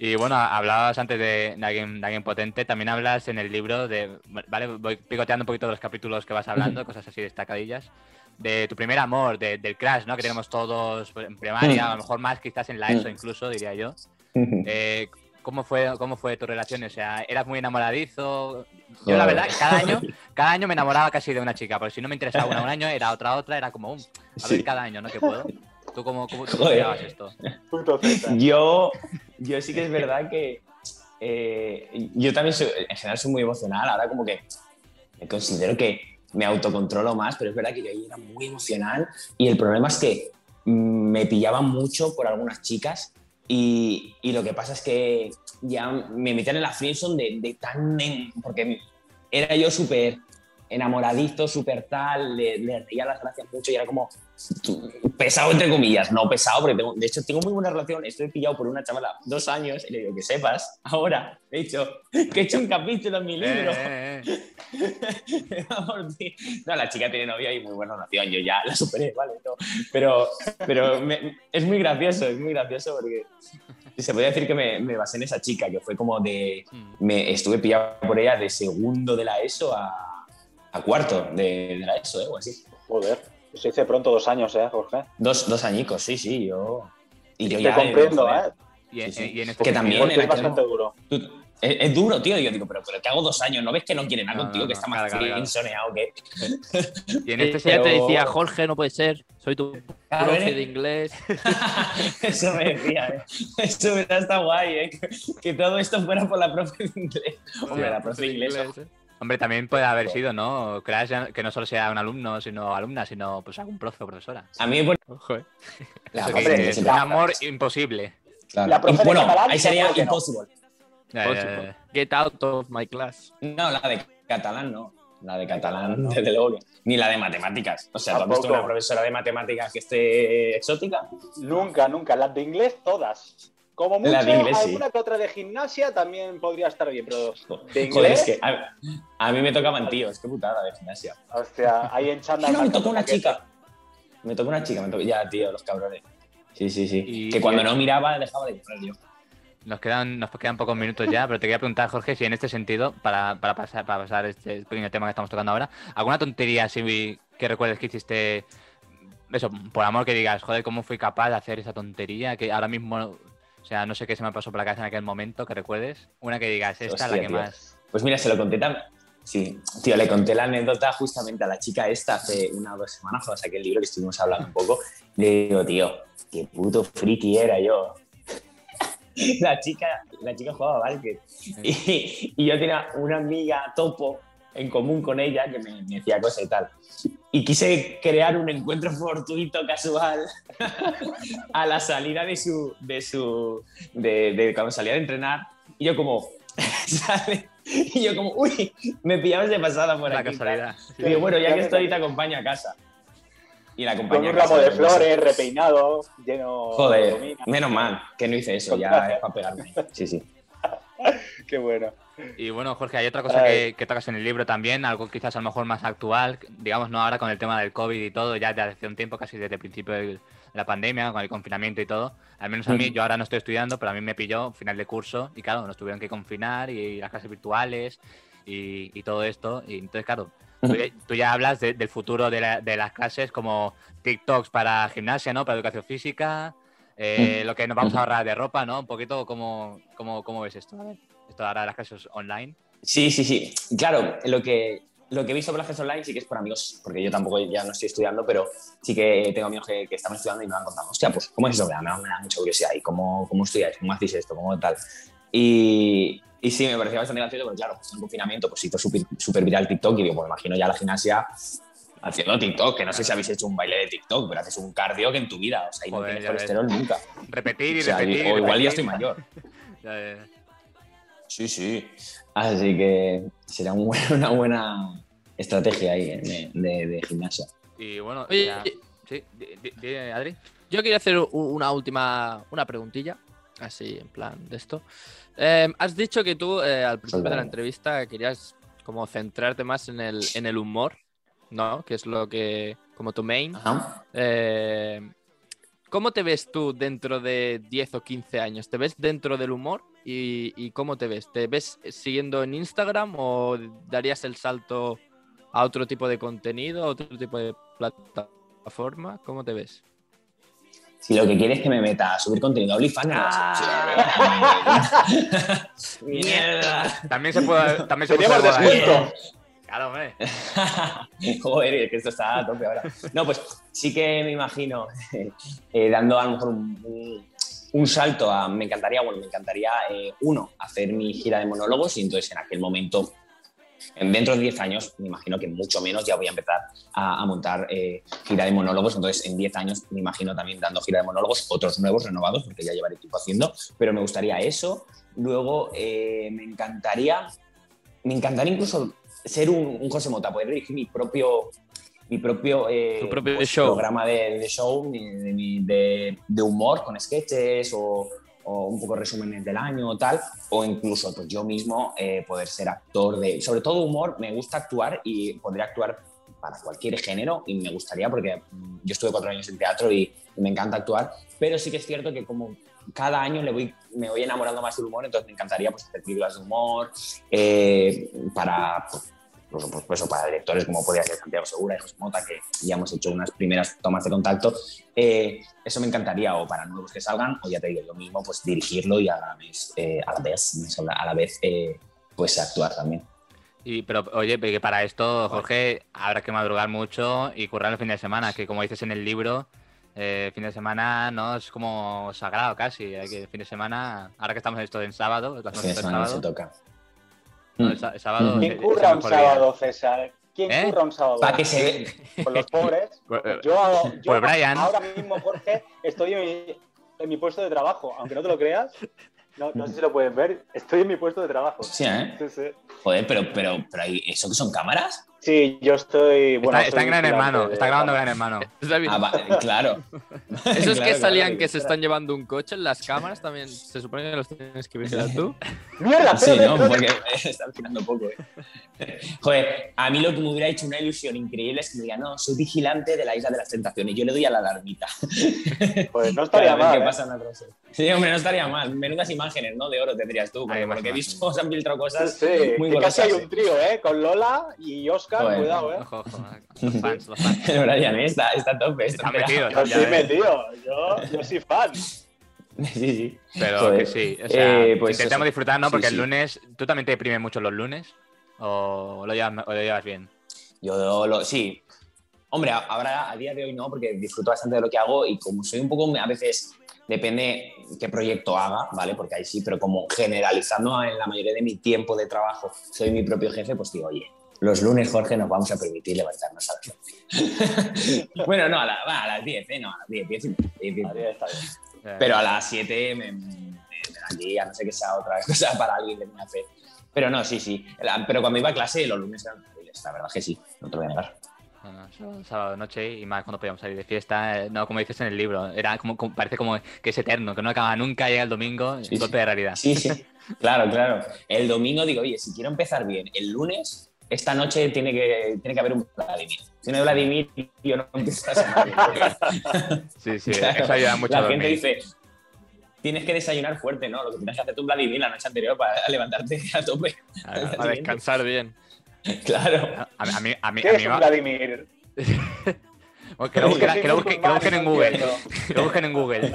Y bueno, hablabas antes de, de alguien, de alguien potente, también hablas en el libro de, vale, voy picoteando un poquito los capítulos que vas hablando, cosas así destacadillas, de tu primer amor, de- del crash, ¿no? Que tenemos todos en primaria, a lo mejor más quizás en la ESO incluso, diría yo. Eh, ¿Cómo fue, ¿Cómo fue tu relación? O sea, ¿eras muy enamoradizo? Yo, la verdad, cada año, cada año me enamoraba casi de una chica, porque si no me interesaba una un año, era otra otra, era como, um, a ver Sí. cada año, ¿no? Que puedo. ¿Tú cómo, cómo, tú Joder. llevabas esto? Yo, yo sí que es verdad que eh, yo también soy, en general soy muy emocional. Ahora como que me considero que me autocontrolo más, pero es verdad que yo ahí era muy emocional y el problema es que me pillaba mucho por algunas chicas y, y lo que pasa es que ya me metían en la friendzone de, de tan... en- porque era yo súper enamoradizo, súper tal, le, le reía las gracias mucho y era como pesado entre comillas, no pesado, porque tengo, de hecho tengo muy buena relación, estoy pillado por una chavala dos años y le digo que sepas, ahora, he dicho, que he hecho un capítulo en mi libro. Eh, eh, eh. Ti. no, la chica tiene novia y muy buena relación, yo ya la superé, ¿vale? No, pero pero me- es muy gracioso, es muy gracioso porque se podría decir que me, me basé en esa chica, que fue como de, Mm. me estuve pillado por ella de segundo de la ESO a, a cuarto de, de la ESO, ¿eh? o así. Joder, se dice pronto dos años, ¿eh, Jorge? Dos, dos añicos, sí, sí, yo. Y yo Te ya, comprendo, joder, ¿eh? Y, en- Sí, sí. y en este Que también en es aquel- bastante duro. tú- es, es duro, tío. Yo digo, pero, pero que hago dos años, ¿no ves que no quiere nada No, contigo? no, que no, está más insoneado que. Y en Eh, este ya te pero- decía, Jorge, no puede ser. Soy tu Claro, profe eres- de inglés. Eso me decía, ¿eh? Eso hubiera estado guay, ¿eh? Que, que todo esto fuera por la profe de inglés. Hombre, la profe de inglés. ¿eh? Hombre, también puede haber sido, ¿no? Crash que no solo sea un alumno, sino alumna, sino pues algún profe o profesora. A mí me pone. Ojo, eh. Es un amor imposible. Claro. La profe bueno, catalán ahí sería no. impossible. Get out of my class. No, la de catalán no. La de catalán, desde luego. Ni la de matemáticas. O sea, ¿tú has visto una profesora de matemáticas que esté exótica? Nunca, nunca. Las de inglés, todas. Como mucho, La de inglés, sí. alguna que otra de gimnasia también podría estar bien, pero de Joder, es que a, a mí me tocaban tíos, qué putada de gimnasia. hostia, ahí en chándal. no, me tocó una chica. Me tocó una chica, me tocó... Ya, tío, los cabrones. Sí, sí, sí. Y- que cuando no miraba dejaba de llorar yo. Nos quedan, nos quedan pocos minutos ya, pero te quería preguntar, Jorge, si en este sentido, para, para pasar, para pasar este pequeño tema que estamos tocando ahora, ¿alguna tontería así que recuerdes que hiciste, eso, por amor que digas, joder, cómo fui capaz de hacer esa tontería, que ahora mismo, sea, no sé qué se me pasó por la cabeza en aquel momento, que recuerdes, una que digas, esta es la Hostia, que tío. más... Pues mira, se lo conté también. Sí, tío, le conté la anécdota justamente a la chica esta hace una o dos semanas cuando saqué el libro que estuvimos hablando un poco. Le digo, tío, qué puto friki era yo. la chica, la chica jugaba básquet. Y, y yo tenía una amiga topo en común con ella que me, me decía cosas y tal. Y quise crear un encuentro fortuito, casual, a la salida de su, de su, de, de cuando salía de entrenar. Y yo como, sale, y yo como, uy, me pillabas de pasada por La aquí. casualidad. Y digo, bueno, ya que estoy, te acompaño a casa. Y la Con un ramo de flores, repeinado, lleno de Joder, domina. menos mal que no hice eso, ya es para pegarme. Sí, sí. Qué bueno. Y bueno, Jorge, hay otra cosa que, que tocas en el libro también, algo quizás a lo mejor más actual, digamos, no ahora con el tema del COVID y todo, ya desde hace un tiempo, casi desde el principio de la pandemia, con el confinamiento y todo. Al menos a mí, yo ahora no estoy estudiando, pero a mí me pilló final de curso y claro, nos tuvieron que confinar y las clases virtuales y, y todo esto. Y entonces, claro, tú ya, tú ya hablas de- del futuro de, la- de las clases como TikToks para gimnasia, ¿no? Para educación física, eh, lo que nos vamos a ahorrar de ropa, ¿no? Un poquito, ¿cómo, cómo, cómo ves esto? A ver, esto ahora de las clases online. Sí, sí, sí. Claro, lo que, lo que he visto por las clases online sí que es por amigos, porque yo tampoco ya no estoy estudiando, pero sí que tengo amigos que, que están estudiando y me han contado, hostia, pues, ¿cómo es eso? Me da, me da- mucha curiosidad. ¿Y cómo, cómo estudiáis? ¿Cómo hacéis esto? ¿Cómo tal? Y, y sí, me parecía bastante gracioso, pero claro, pues en confinamiento, pues hizo súper viral TikTok y digo, pues imagino ya la gimnasia haciendo TikTok, que no sé si habéis hecho un baile de TikTok, pero haces un cardio que en tu vida, o sea, y no Joder, tienes ya ves. colesterol nunca. Repetir y O, sea, repetir. o igual ya estoy mayor. Ya, ya, ya. Sí, sí. Así que será un buen- una buena estrategia ahí eh, de, de- de gimnasia. Y bueno, Oye, ya- sí, di, Adri. Yo quería hacer una última una preguntilla, así en plan de esto. Eh, has dicho que tú eh, al principio de la entrevista querías como centrarte más en el, en el humor, ¿no? Que es lo que, como tu main. Ajá. Eh, ¿Cómo te ves tú dentro de 10 o 15 años? ¿Te ves dentro del humor? ¿Y, y cómo te ves? ¿Te ves siguiendo en Instagram o darías el salto a otro tipo de contenido, a otro tipo de plataforma? ¿Cómo te ves? Si lo que quieres es que me meta a subir contenido a OnlyFans, Ah. ¡Mierda! También se puede. También se puede descuento. Claro, hombre. Joder, que esto está a tope ahora. No, pues sí que me imagino eh, dando a lo mejor un, salto a. Me encantaría, bueno, me encantaría, eh, uno, hacer mi gira de monólogos y entonces en aquel momento, en- dentro de 10 años, me imagino que mucho menos ya voy a empezar a, montar eh, gira de monólogos. Entonces, en 10 años me imagino también dando gira de monólogos, otros nuevos, renovados, porque ya llevaré tiempo haciendo, pero me gustaría eso. Luego, me encantaría, me encantaría incluso ser un, un José Mota, poder dirigir mi propio mi propio, eh, propio pues, show. programa de, de show, de, mi- de- de humor con sketches o, o un poco resúmenes del año o tal, o incluso pues, yo mismo eh, poder ser actor de, sobre todo humor, me gusta actuar y podría actuar para cualquier género y me gustaría porque mm, yo estuve cuatro años en teatro y, y me encanta actuar, pero sí que es cierto que como cada año le voy, me voy enamorando más del humor, entonces me encantaría pues, hacer películas de humor eh, para, pues, pues, pues, pues, para directores como podría ser Santiago Segura y José Mota, que ya hemos hecho unas primeras tomas de contacto. Eh, eso me encantaría, o para nuevos que salgan, o ya te digo, yo mismo pues dirigirlo y a la vez, eh, a la vez, a la vez eh, pues actuar también. Y, pero oye, que para esto, Jorge, habrá que madrugar mucho y currar el fin de semana, que como dices en el libro, eh, fin de semana no es como sagrado casi. Hay que fin de semana, ahora que estamos en esto en sábado, las El fin de noches semana no se sábado, toca. No, el, el sábado ¿Quién es curra un sábado, César? ¿Quién ¿Eh? curra un sábado? Para que se ve. Con los pobres. Pues, eh, Yo, hago- yo Pues Brian. ahora mismo, Jorge, estoy en mi, en mi puesto de trabajo. Aunque no te lo creas, no, no sé si lo pueden ver, estoy en mi puesto de trabajo. Sí, ¿eh? Sí, sí. Joder, pero, pero, pero hay- ¿eso que son cámaras? Sí, yo estoy. Bueno, está, en Gran Hermano, de- está grabando Gran Hermano. Ah, va, claro. Esos Claro, que salían claro, que se están llevando un coche en las cámaras también se supone que los tienes que vigilar tú. ¡Mierda! Sí, ¿no? Porque están tirando poco, ¿eh? Joder, a mí lo que me hubiera hecho una ilusión increíble es que me digan, no, soy vigilante de la Isla de las Tentaciones. Yo le doy a la alarmita. Pues no estaría mal. qué ¿eh? pasa en la clase. Sí, hombre, no estaría mal. Menudas imágenes, ¿no? De oro tendrías tú. Porque Hay por lo que he visto se han filtrado cosas Sí, muy que casi hay un trío, ¿eh? Con Lola y Oscar, Joder. cuidado, ¿eh? Ojo, ojo, los fans, los fans. El Brian, ¿eh? está, está a tope. Está metidos. Yo estoy ves. metido, yo, yo soy fan. Sí, sí. Pero Joder. que sí, o sea, Eh, pues intentemos eso. disfrutar, ¿no? Sí, Porque el lunes, ¿tú también te deprimes mucho los lunes? ¿O lo llevas, o lo llevas bien? Yo lo, sí. Hombre, ahora a día de hoy no, porque disfruto bastante de lo que hago y como soy un poco, a veces depende qué proyecto haga, ¿vale? Porque ahí sí, pero como generalizando en la mayoría de mi tiempo de trabajo, soy mi propio jefe, pues digo, oye, los lunes, Jorge, nos vamos a permitir levantarnos a las 11. bueno, no, a, la- va, a las 10, ¿eh? No, a las 10, 10 y media, 10 y media. Ahí está bien. Eh, Pero a las 7 me, me, me a no sé que sea otra cosa para alguien de mi fe. Pero no, sí, sí. La- Pero cuando iba a clase, los lunes eran terribles, la verdad que sí, no te lo voy a negar. sábado, sábado noche y más cuando podíamos salir de fiesta. eh, No, como dices en el libro, era como, como- parece como que es eterno, que no acaba nunca, llega el domingo, Sí, golpe de realidad. Sí, sí, claro, claro. El domingo digo, oye, si quiero empezar bien, el lunes, esta noche tiene que, tiene que haber un Vladimir. Si no hay Vladimir, yo no empiezo a. Sí, sí, Claro. eso ayuda mucho a La gente dormir. dice, tienes que desayunar fuerte, ¿no? Lo que tienes que hacer tu Vladimir la noche anterior para levantarte a tope. Claro. A descansar bien. Claro. A, a mí, a mí, ¿Qué a mí es va- Vladimir? Bueno, que lo busquen, Sí, que lo sí, busquen- sí, que lo busquen en Google. Que lo busquen en Google.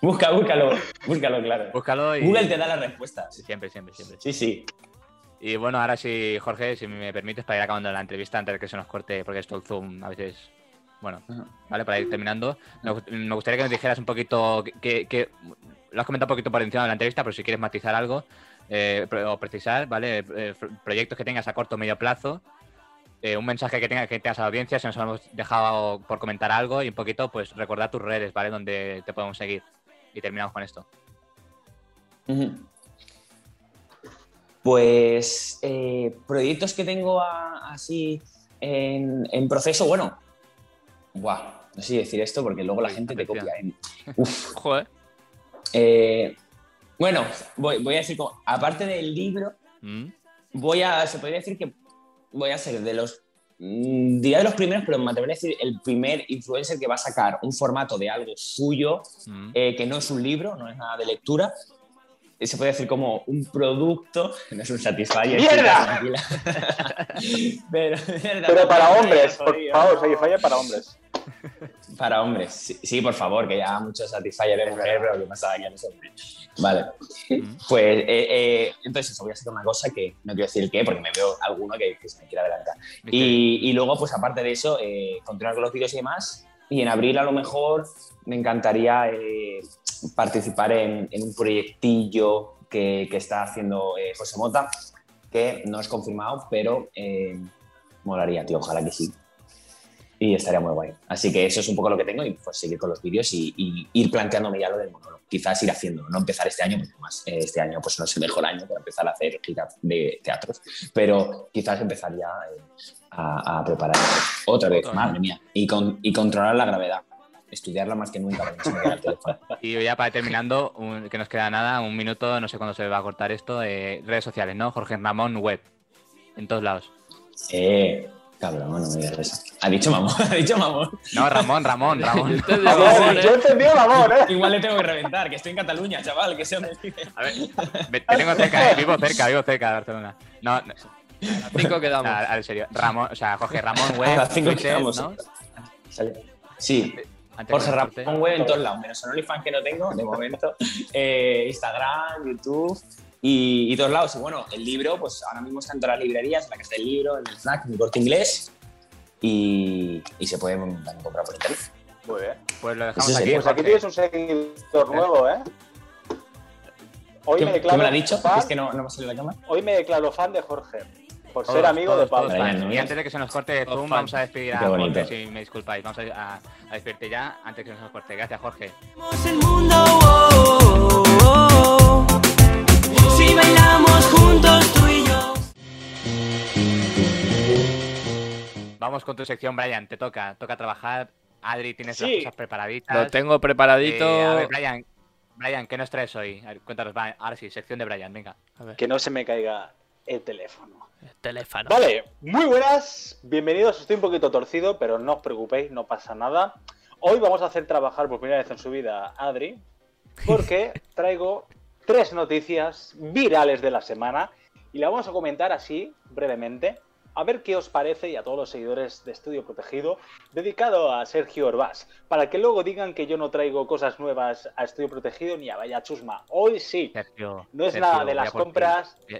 Busca, búscalo, búscalo, claro. Búscalo y. Google te da las respuestas. Siempre, siempre, siempre. Sí, sí. Y bueno, ahora sí, Jorge, si me permites, para ir acabando la entrevista antes de que se nos corte, porque esto el Zoom a veces. Bueno, vale, para ir terminando. Me gust- me gustaría que nos dijeras un poquito. Que, que- lo has comentado un poquito por encima de la entrevista, pero si quieres matizar algo eh, o precisar, ¿vale? Eh, pro- proyectos que tengas a corto o medio plazo. eh, un mensaje que tengas que tengas a la audiencia, si nos hemos dejado por comentar algo y un poquito, pues recordar tus redes, ¿vale? Donde te podemos seguir. Y terminamos con esto. Ujú. Pues eh, proyectos que tengo a- así en, en proceso, bueno, buah, no sé decir esto porque luego la gente te copia. ¿eh? Uf, Joder. eh, bueno, voy, voy a decir, como, aparte del libro, ¿Mm? voy a, se podría decir que voy a ser de los, mm, diría de los primeros, pero me atrevería a decir el primer influencer que va a sacar un formato de algo suyo ¿Mm? eh, que no es un libro, no es nada de lectura. Se puede decir como un producto, no es un Satisfyer. ¡Mierda! Pero, mierda, Pero no, para no, hombres, por favor, Satisfyer para hombres. Para hombres, sí, sí, por favor, que ya muchos Satisfyer de mujer, pero que pasa que no es hombre. Vale, ¿Mm? pues eh, eh, entonces eso, voy a hacer una cosa que no quiero decir el qué, porque me veo alguno que, que se me quiere adelantar. Y, y luego, pues aparte de eso, eh, continuar con los vídeos y demás. Y en abril a lo mejor me encantaría eh, participar en, en un proyectillo que, que está haciendo eh, José Mota, que no es confirmado, pero eh, molaría, tío, ojalá que sí. y estaría muy guay. Así que eso es un poco lo que tengo y pues seguir con los vídeos y, y ir planteándome ya lo del monólogo. Quizás ir haciéndolo, no empezar este año, porque además eh, este año pues no es el mejor año para empezar a hacer giras de teatros, pero quizás empezar ya eh, a, a preparar otra vez, Otra vez. madre mía, y, con, y controlar la gravedad. Estudiarla más que nunca, me. Y ya para ir terminando, un- que nos queda nada, un minuto, no sé cuándo se va a cortar esto, eh, redes sociales, ¿no? Jorge Ramón Web, en todos lados. Eh, cabrón, no me digas eso. Ha dicho mamón, ha dicho mamón. No, Ramón, Ramón, Ramón. A yo ¿eh? entendí el amor, ¿eh? Igual le tengo que reventar, que estoy en Cataluña, chaval, que sea donde. A ver, ve- te tengo cerca, eh, vivo cerca, vivo cerca de Barcelona. No, no, A cinco quedamos. a- a- en serio. Ramón, o sea, Jorge Ramón A Web, las cinco Twitter, quedamos. ¿no? Sí, Antes Jorge que. Ramón Web en todos lados, menos en OnlyFans que no tengo de momento, eh, Instagram, YouTube y, y todos lados. Y bueno, el libro, pues ahora mismo está en todas las librerías, en la casa del libro, en el snack, en el corte inglés y, y se puede también comprar por internet. Muy bien. Pues lo dejamos Ese aquí. Pues aquí tienes un seguidor nuevo, ¿eh? Hoy ¿Qué, me qué declaro me lo ha dicho? fan, Es que no, no me sale la cámara. hoy me declaro fan de Jorge. Por ser amigo todos, de Pablo. todos Y antes de que se nos corte Zoom, fans. vamos a despedir a. Jorge, si me disculpáis. Vamos a, a- a despedirte ya antes que se nos corte. Gracias, Jorge. el mundo. oh, oh, oh. Si bailamos juntos tú y yo. Vamos con tu sección, Brian. Te toca, toca trabajar. Adri, tienes Sí. las cosas preparaditas. Lo tengo preparadito. Eh, a ver, Brian, Brian, ¿qué nos traes hoy? A ver, cuéntanos, va, ahora sí, sección de Brian, venga. A ver, Que no se me caiga el teléfono. Teléfono. Vale, muy buenas, bienvenidos. Estoy un poquito torcido, pero no os preocupéis, no pasa nada. Hoy vamos a hacer trabajar por primera vez en su vida a Adri, porque traigo tres noticias virales de la semana y la vamos a comentar así, brevemente, a ver qué os parece y a todos los seguidores de Estudio Protegido, dedicado a Sergio Orbás, para que luego digan que yo no traigo cosas nuevas a Estudio Protegido ni a Vaya Chusma. Hoy sí, Sergio. no es Sergio, nada de las ti.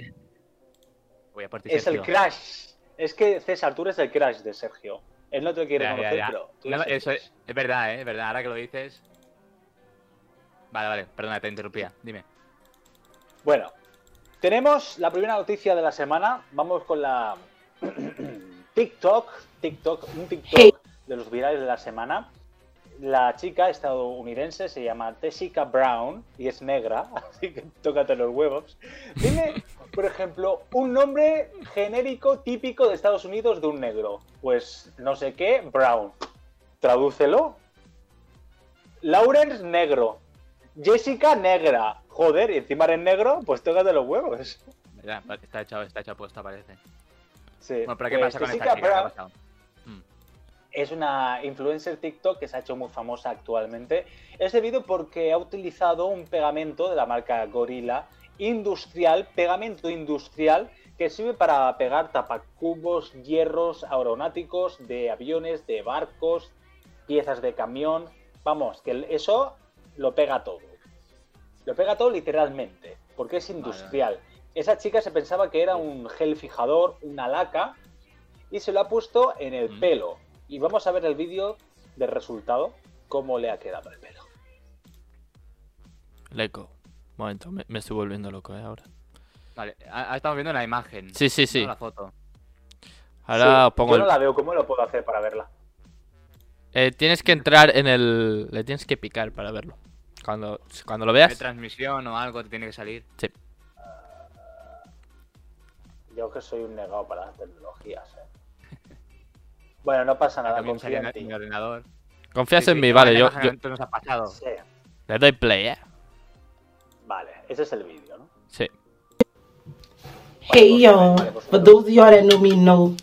Voy a es el crash. Es que César, tú eres el crash de Sergio. Él no te quiere Ya, conocer, ya. pero tú No, eres el eso crash. es, es verdad, ¿eh? Es verdad, ahora que lo dices. Vale, vale, perdona, te interrumpía. Dime. Bueno, tenemos la primera noticia de la semana. Vamos con la TikTok, TikTok, un TikTok de los virales de la semana. La chica estadounidense se llama Tessica Brown y es negra, así que tócate los huevos. Dime, por ejemplo, un nombre genérico típico de Estados Unidos de un negro. Pues no sé qué, Brown. Tradúcelo. Lawrence negro. Jessica negra. Joder, y encima eres negro, pues tócate los huevos. Ya, está hecho, está hecho puesto, parece. Sí. Bueno, pero ¿qué Pues pasa con Jessica esta chica? ¿Qué ha Brown pasado? Mm. es una influencer TikTok que se ha hecho muy famosa actualmente. Es debido porque ha utilizado un pegamento de la marca Gorilla industrial, pegamento industrial que sirve para pegar tapacubos, hierros aeronáuticos de aviones, de barcos, piezas de camión. Vamos, que eso lo pega todo. Lo pega todo literalmente, porque es industrial. Esa chica se pensaba que era un gel fijador, una laca, y se lo ha puesto en el Mm. pelo. Y vamos a ver el vídeo del resultado, cómo le ha quedado el pelo. Leco. Momento, me, me estoy volviendo loco, ¿eh? Ahora. Vale, ahora estamos viendo la imagen. Sí, sí, sí. no la foto. Ahora Sí, pongo Yo el... no la veo, ¿cómo lo puedo hacer para verla? Eh, tienes que entrar en el... Le tienes que picar para verlo. Cuando, cuando lo ¿Hay veas... transmisión o algo te tiene que salir? Yo que soy un negado para las tecnologías. ¿eh? Bueno, no pasa nada, confío en en ti. mi ordenador. Confías Sí, en sí, mí, vale. Yo, yo- nos ha pasado. Sí, le doy play, ¿eh? Ese es el vídeo, ¿no? Sí. Hey y'all, for those of y'all that know me know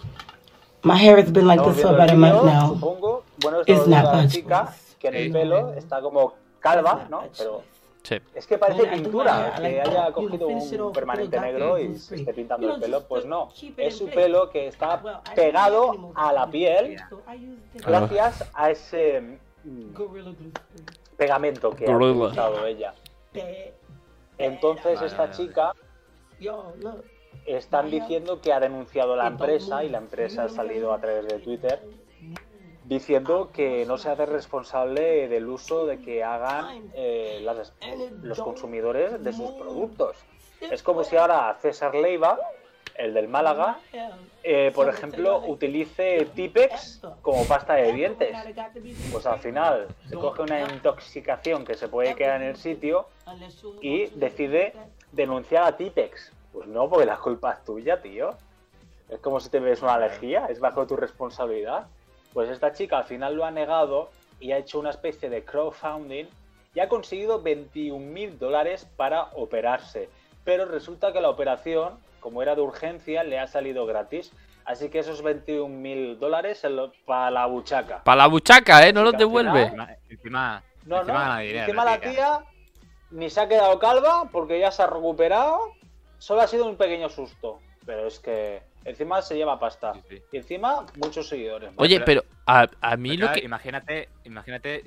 my hair has been like this for about a month now. Supongo. Bueno, It's estamos viendo not a la much chica que en el pelo está como calva, ¿no? Pero. Sí. es que parece pintura, que haya cogido un permanente negro y se esté pintando el pelo. Pues no, es su pelo que está pegado a la piel gracias a ese mm, pegamento que ha utilizado ella. Entonces esta chica están diciendo que ha denunciado a la empresa y la empresa ha salido a través de Twitter diciendo que no se hace responsable del uso de que hagan eh, las- los consumidores de sus productos. Es como si ahora César Leiva el del Málaga, eh, por ejemplo, utilice Tipex como pasta de dientes. Pues al final se coge una intoxicación que se puede quedar en el sitio y decide denunciar a Tipex. Pues no, porque la culpa es tuya, tío. Es como si te ves una alergia, es bajo tu responsabilidad. Pues esta chica al final lo ha negado y ha hecho una especie de crowdfunding y ha conseguido 21 mil dólares para operarse. Pero resulta que la operación, como era de urgencia, le ha salido gratis. Así que esos 21 mil dólares para la buchaca. Para la buchaca, ¿eh? No los devuelve. final- Encima, encima, No, encima no. dinero, Encima la tía. ni se ha quedado calva porque ya se ha recuperado. Solo ha sido un pequeño susto. Pero es que encima se lleva pasta. Sí, sí. Y encima muchos seguidores. Oye, pero a, a mí Pero lo que. Imagínate, imagínate.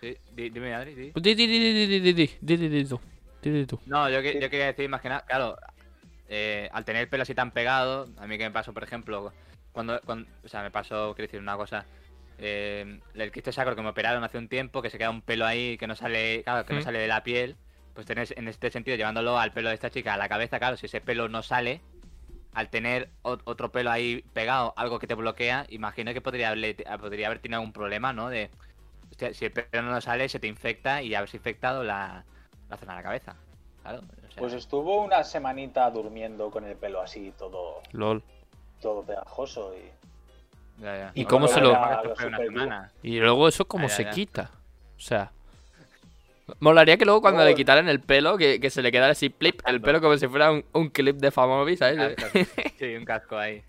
Sí, di- dime, Adri, di. Di, di, di, di, di, di, di, di, di, di, di. Di, di tú. No, yo, que- Sí. yo quería decir más que nada, claro, eh, al tener el pelo así tan pegado, a mí que me pasó, por ejemplo, cuando, cuando o sea, me pasó, quiero decir, una cosa, eh, el quiste sacro que me operaron hace un tiempo, que se queda un pelo ahí que no sale, claro, que no sale de la piel, pues tenés, en este sentido, llevándolo al pelo de esta chica, a la cabeza, claro, si ese pelo no sale, al tener ot- otro pelo ahí pegado, algo que te bloquea, imagino que podría, haberle- podría haber tenido algún problema, ¿no? De, hostia, si el pelo no sale, se te infecta y haberse infectado la, la zona de la cabeza. Claro. o sea, Pues estuvo una semanita durmiendo con el pelo así, todo, LOL. todo pegajoso. Y... ya, ya. ¿Y No, cómo se lo-. Y luego eso cómo ya, se ya. quita. O sea. Molaría que luego cuando le quitaran el pelo, que, que se le quedara así, plip, el pelo como si fuera un, un clip de Famobi, ¿sabes? Sí, un casco ahí.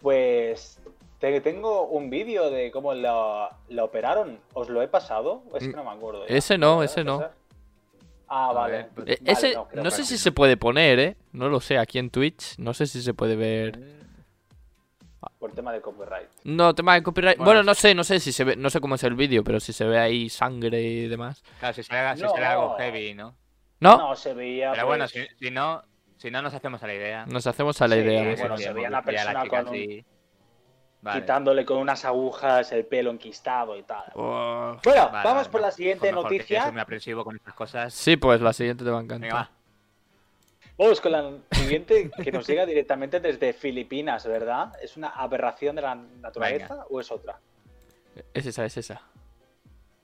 Pues te- tengo un vídeo de cómo la, la operaron. ¿Os lo he pasado? Es que no me acuerdo. ya. Ese no, ¿Verdad, ese no. Ah, vale. ese, no, sé si se puede poner, ¿eh? No lo sé, aquí en Twitch. No sé si se puede ver. Por tema de copyright. No, tema de copyright. Bueno, Bueno, no sé, no sé si se ve, no sé cómo es el vídeo, pero si se ve ahí sangre y demás. Claro, si sale, si No. algo heavy, ¿no? ¿No? No, se veía. Pero bueno, pues, si, si no, si no nos hacemos a la idea. Nos hacemos a la Sí, idea. sí, Sí, se veía una la chica con un- así. Vale. quitándole con unas agujas el pelo enquistado y tal. Oh. Bueno, Vale, vamos vale, por la siguiente mejor, que noticia. muy aprensivo con estas cosas. Sí, pues la siguiente te va a encantar. Venga, va. Vamos con la siguiente que nos llega directamente desde Filipinas, ¿verdad? ¿Es una aberración de la naturaleza o es otra? Es esa, es esa.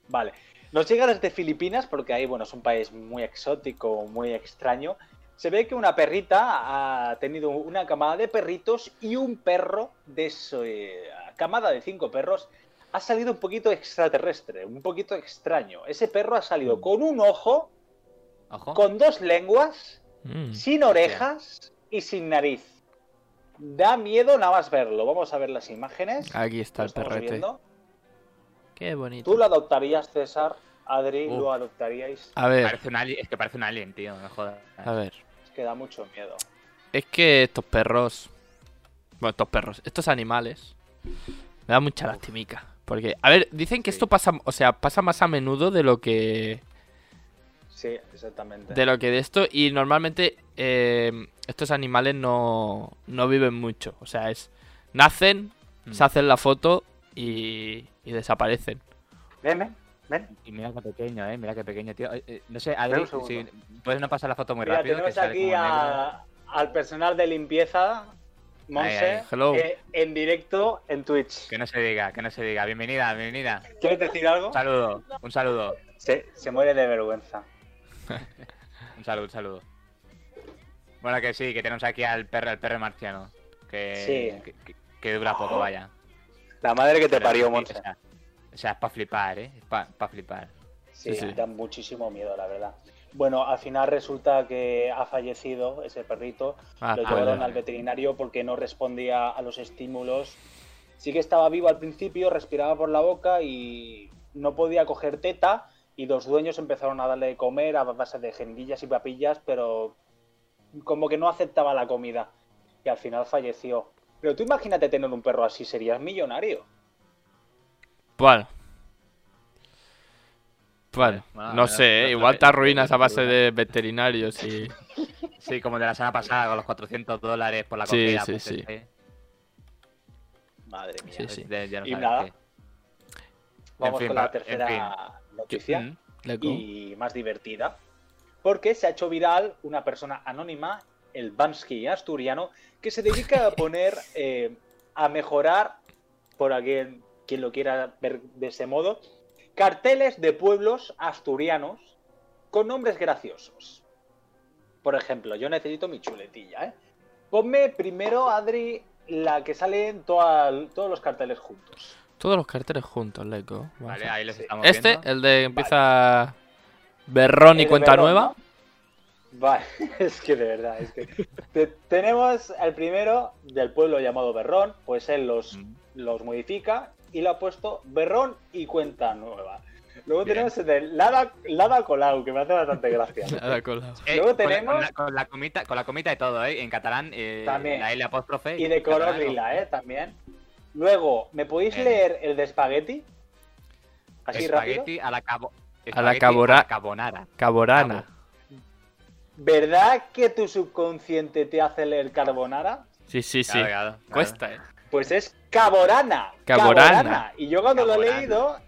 Vale. Nos llega desde Filipinas porque ahí, bueno, es un país muy exótico, muy extraño. Se ve que una perrita ha tenido una camada de perritos y un perro de su eh, camada de cinco perros ha salido un poquito extraterrestre, un poquito extraño. Ese perro ha salido con un ojo, Ojo. con dos lenguas, Mm. sin orejas y sin nariz. Da miedo nada más verlo. Vamos a ver las imágenes. Aquí está el perrete. viendo. Qué bonito. ¿Tú lo adoptarías, César? Adri. ¿lo adoptaríais? A ver, Parece un alien, es que parece un alien, tío. No jodas. a ver. Que da mucho miedo. Es que estos perros. Bueno, estos perros, estos animales. Me da mucha lastimica. Porque, a ver, dicen que esto pasa, o sea, pasa más a menudo de lo que. Sí, exactamente. De lo que de esto. Y normalmente eh, estos animales no, no viven mucho. O sea, es. Nacen, Mm. se hacen la foto y, y desaparecen. Ven, ven, ven. Y mira qué pequeño, eh. Mira qué pequeño, tío. Eh, eh, No sé, Adri, si puedes no pasar la foto muy Mira, rápido. tenemos aquí a- al personal de limpieza, Monse, eh, en directo en Twitch. Que no se diga, que no se diga. Bienvenida, bienvenida. ¿Quieres decir algo? Un saludo, un saludo. Se, se muere de vergüenza. Un saludo, un saludo. Bueno, que sí, que tenemos aquí al perro, al perro marciano. Que, Sí. que, que- que dura poco, vaya. La madre que te Pero parió, Monse. O sea, es para flipar, ¿eh? Es para flipar. Sí, Sí, sí. da muchísimo miedo, la verdad. Bueno, al final resulta que ha fallecido ese perrito. Ah, lo llevaron al veterinario porque no respondía a los estímulos. Sí que estaba vivo al principio, respiraba por la boca y no podía coger teta. Y los dueños empezaron a darle de comer a base de jeringuillas y papillas, pero como que no aceptaba la comida. Y al final falleció. Pero tú imagínate tener un perro así, serías millonario. Bueno. Bueno, Bueno, no no- sé, ¿eh? no- igual te arruinas a base de veterinarios y... Sí, como de la semana pasada con los 400 dólares por la Sí, comida. sí, pues, sí. este, Madre mía. Sí, sí. de- ya no Y nada, qué. Vamos fin, con la en tercera noticia. Mm, y más divertida. Porque se ha hecho viral una persona anónima el Bansky asturiano, que se dedica a poner, eh, a mejorar, por alguien quien lo quiera ver de ese modo, carteles de pueblos asturianos con nombres graciosos. Por ejemplo, yo necesito mi chuletilla, ¿eh? Ponme primero, Adri, la que sale en toda- todos los carteles juntos. Todos los carteles juntos, Leco. Vale, ahí les Sí. estamos Este, viendo. el de empieza Berrón y cuenta Berrón, nueva. ¿no? Vale, es que de verdad, es que te- tenemos el primero del pueblo llamado Berrón, pues él los, Mm. los modifica y lo ha puesto Berrón y cuenta nueva. Luego Bien. tenemos el de Lada, Lada Colau, que me hace bastante gracia. Nada colado. Eh, Luego con la- tenemos- Con la, con la comita, con la comita y todo, ¿eh? En catalán, eh, También. la L apóstrofe. Y de color catalán, lila, ¿eh? También. Luego, ¿me podéis Bien. leer el de espagueti? Así rápido. Espagueti a la cabo... A la cabora- a la carbonara. Caborana. ¿Verdad que tu subconsciente te hace leer carbonara? Sí, sí, sí. Claro, claro, claro. Cuesta, eh. Pues es caborana. Caborana. Y yo cuando lo he leído,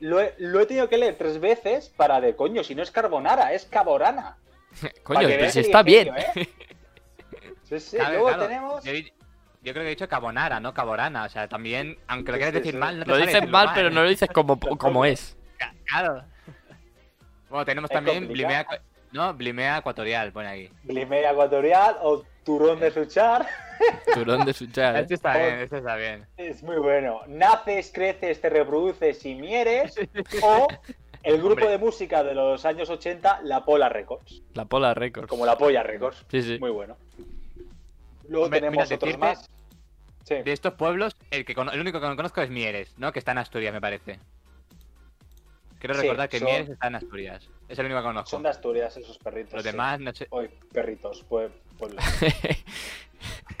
lo he, lo he tenido que leer tres veces para de coño, si no es carbonara, es caborana. Coño, pero si está bien. ¿eh? Sí, sí. Claro, Luego claro. tenemos. Yo, creo que he dicho cabonara, no caborana. O sea, también, aunque lo quieras sí, decir mal, no te Lo dices mal, pero ¿eh? no lo dices como, como es. Claro. Bueno, tenemos Es también complicado. Blimea... No, Blimea ecuatorial, pone aquí. Glimea ecuatorial o turrón de suchar. Turón de suchar. ¿eh? Este está bien, este está bien. Es muy bueno. Naces, creces, te reproduces y mieres. o el grupo Hombre. de música de los años 80, La Pola Records. La Pola Records. Como La Polla Records. Sí, sí. Muy bueno. Luego Hombre, tenemos mira, otros más. Sí. De estos pueblos, el, que el único que no conozco es Mieres, ¿no? Que está en Asturias, me parece. Quiero Sí, recordar que son- Mieres está en Asturias. Es el único que conozco. Son de Asturias esos perritos. Los sí. demás, no sé. Hoy, perritos, pues, pueblos.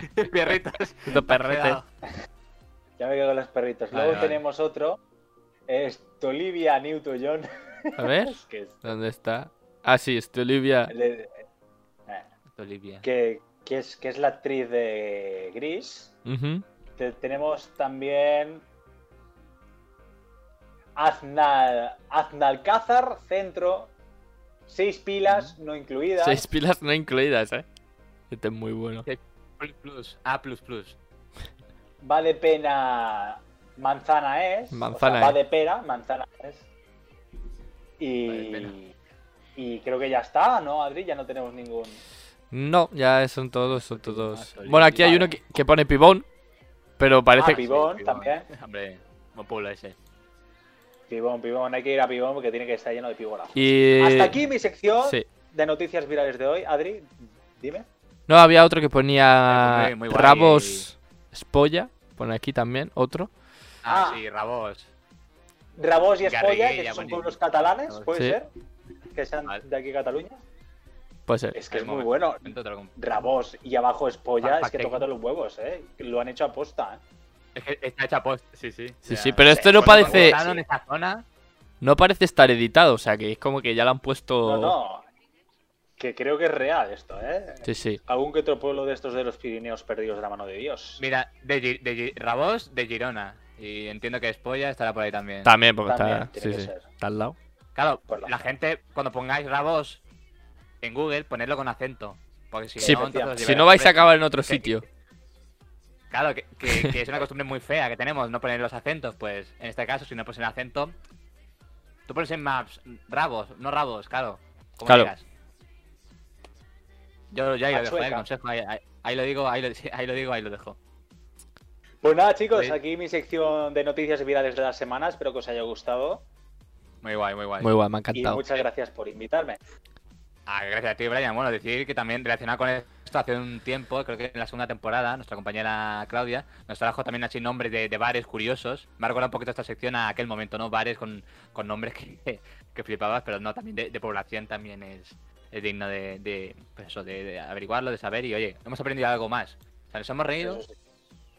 Perritos. Puto perrete. Cuidado. Ya me quedo con los perritos. Vale, Luego vale. tenemos otro. Es Tolivia Newton-John. A ver, que, es- ¿dónde está? Ah, sí, es Olivia. le- eh, Olivia. que, que es, que es la actriz de Gris. Te- tenemos también Aznal, Aznalcázar Centro. Seis pilas no incluidas. Seis pilas no incluidas, eh. Este es muy bueno. Plus. A plus plus. Va de pena manzana es. Manzana o sea, va es. de pera, manzana es. Y, y creo que ya está, ¿no, Adri? Ya no tenemos ningún. No, ya son todos, son todos. Olivia. Bueno, aquí hay uno que, que pone pibón, pero parece Ah, Pibón también. Hombre, buen pueblo ese. Pibón, pibón. Hay que ir a pibón porque tiene que estar lleno de pibonas. Y... Hasta aquí mi sección Sí. de noticias virales de hoy. Adri, dime. No, había otro que ponía Muy- muy guay. Rabos Spolla. Pone aquí también otro. Ah, Ah. sí, Rabos. Rabós y Espolla, que son pueblos catalanes, ¿puede Sí. ser? Que sean Vale. de aquí Cataluña. Puede ser. Es que es muy bueno. Rabós y abajo Espolla, Pa- es que pa- tócate los huevos, ¿eh? Lo han hecho a posta, ¿eh? Es que está hecha post. Sí, sí. Sí, O sea, sí, pero esto no parece... en esta zona. No parece estar editado, o sea que es como que ya lo han puesto... No, no. Que creo que es real esto, ¿eh? Sí, sí. Algún que otro pueblo de estos de los Pirineos perdidos de la mano de Dios. Mira, de, de de Girona. Y entiendo que Espolla estará por ahí también. También, porque También está... Sí, sí. al lado. Claro, Por la la gente, cuando pongáis Rabos en Google, ponedlo con acento. Porque si Sí, no, Si no vais a acabar en otro que- sitio. Claro, que, que- que es una costumbre muy fea que tenemos, no poner los acentos. Pues en este caso, si no pones el acento, tú pones en Maps Rabos, no Rabos, claro. Como Claro. digas. Yo ya ahí lo dejo, eh, chueca. consejo. Ahí, ahí- ahí lo digo, ahí lo, ahí lo digo, ahí lo dejo. Pues nada, chicos, aquí mi sección de noticias virales de la semana. Espero que os haya gustado. Muy guay, muy guay. Muy guay, me ha Y encantado. muchas gracias por invitarme. Ah, gracias a ti, Brian. Bueno, decir que también relacionado con esto, hace un tiempo, creo que en la segunda temporada, nuestra compañera Claudia nos trajo también así nombres de, de bares curiosos. Me ha recordado un poquito esta sección a aquel momento, ¿no? Bares con, con nombres que, que flipabas, pero no, también de, de población también es, es digno de, de, pues eso, de, de averiguarlo, de saber y, oye, hemos aprendido algo más. O sea, nos hemos reído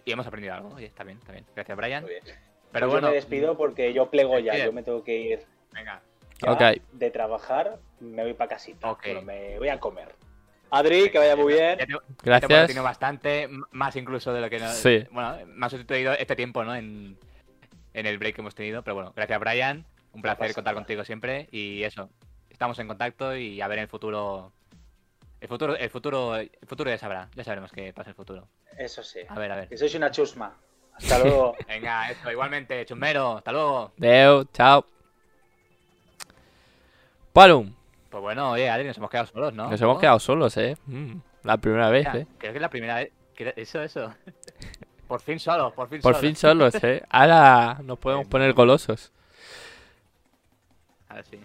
y hemos aprendido algo. Oye, está bien, está bien. Gracias, Brian. muy bien. Pero Pues bueno, yo me despido porque yo plego ya. Yo me tengo que ir venga. de trabajar. Me voy para casita. Ok. Bueno, me voy a comer. Adri, que vaya muy bien. Ya te- Gracias. Tenido bastante, más incluso de lo que nos... Sí. Bueno, más sustituido este tiempo, ¿no? En, en el break que hemos tenido. Pero bueno, gracias, Brian. Un placer contar contigo siempre. Y eso, estamos en contacto y a ver en el futuro El futuro, el futuro, el futuro ya sabrá, ya sabremos qué pasa en el futuro. Eso sí. A ver, a ver. Que sois una chusma. Hasta luego. Venga, eso, igualmente, chumbero, hasta luego. Deu, chao. Palum. Pues bueno, oye, Adri, nos hemos quedado solos, ¿no? Nos hemos ¿No? quedado solos, eh. Mm, la primera vez, Mira, eh. Creo que es la primera vez. Eso, eso. por fin solos, por fin Por solos. fin solos, eh. Ahora nos podemos poner golosos. A ver, sí.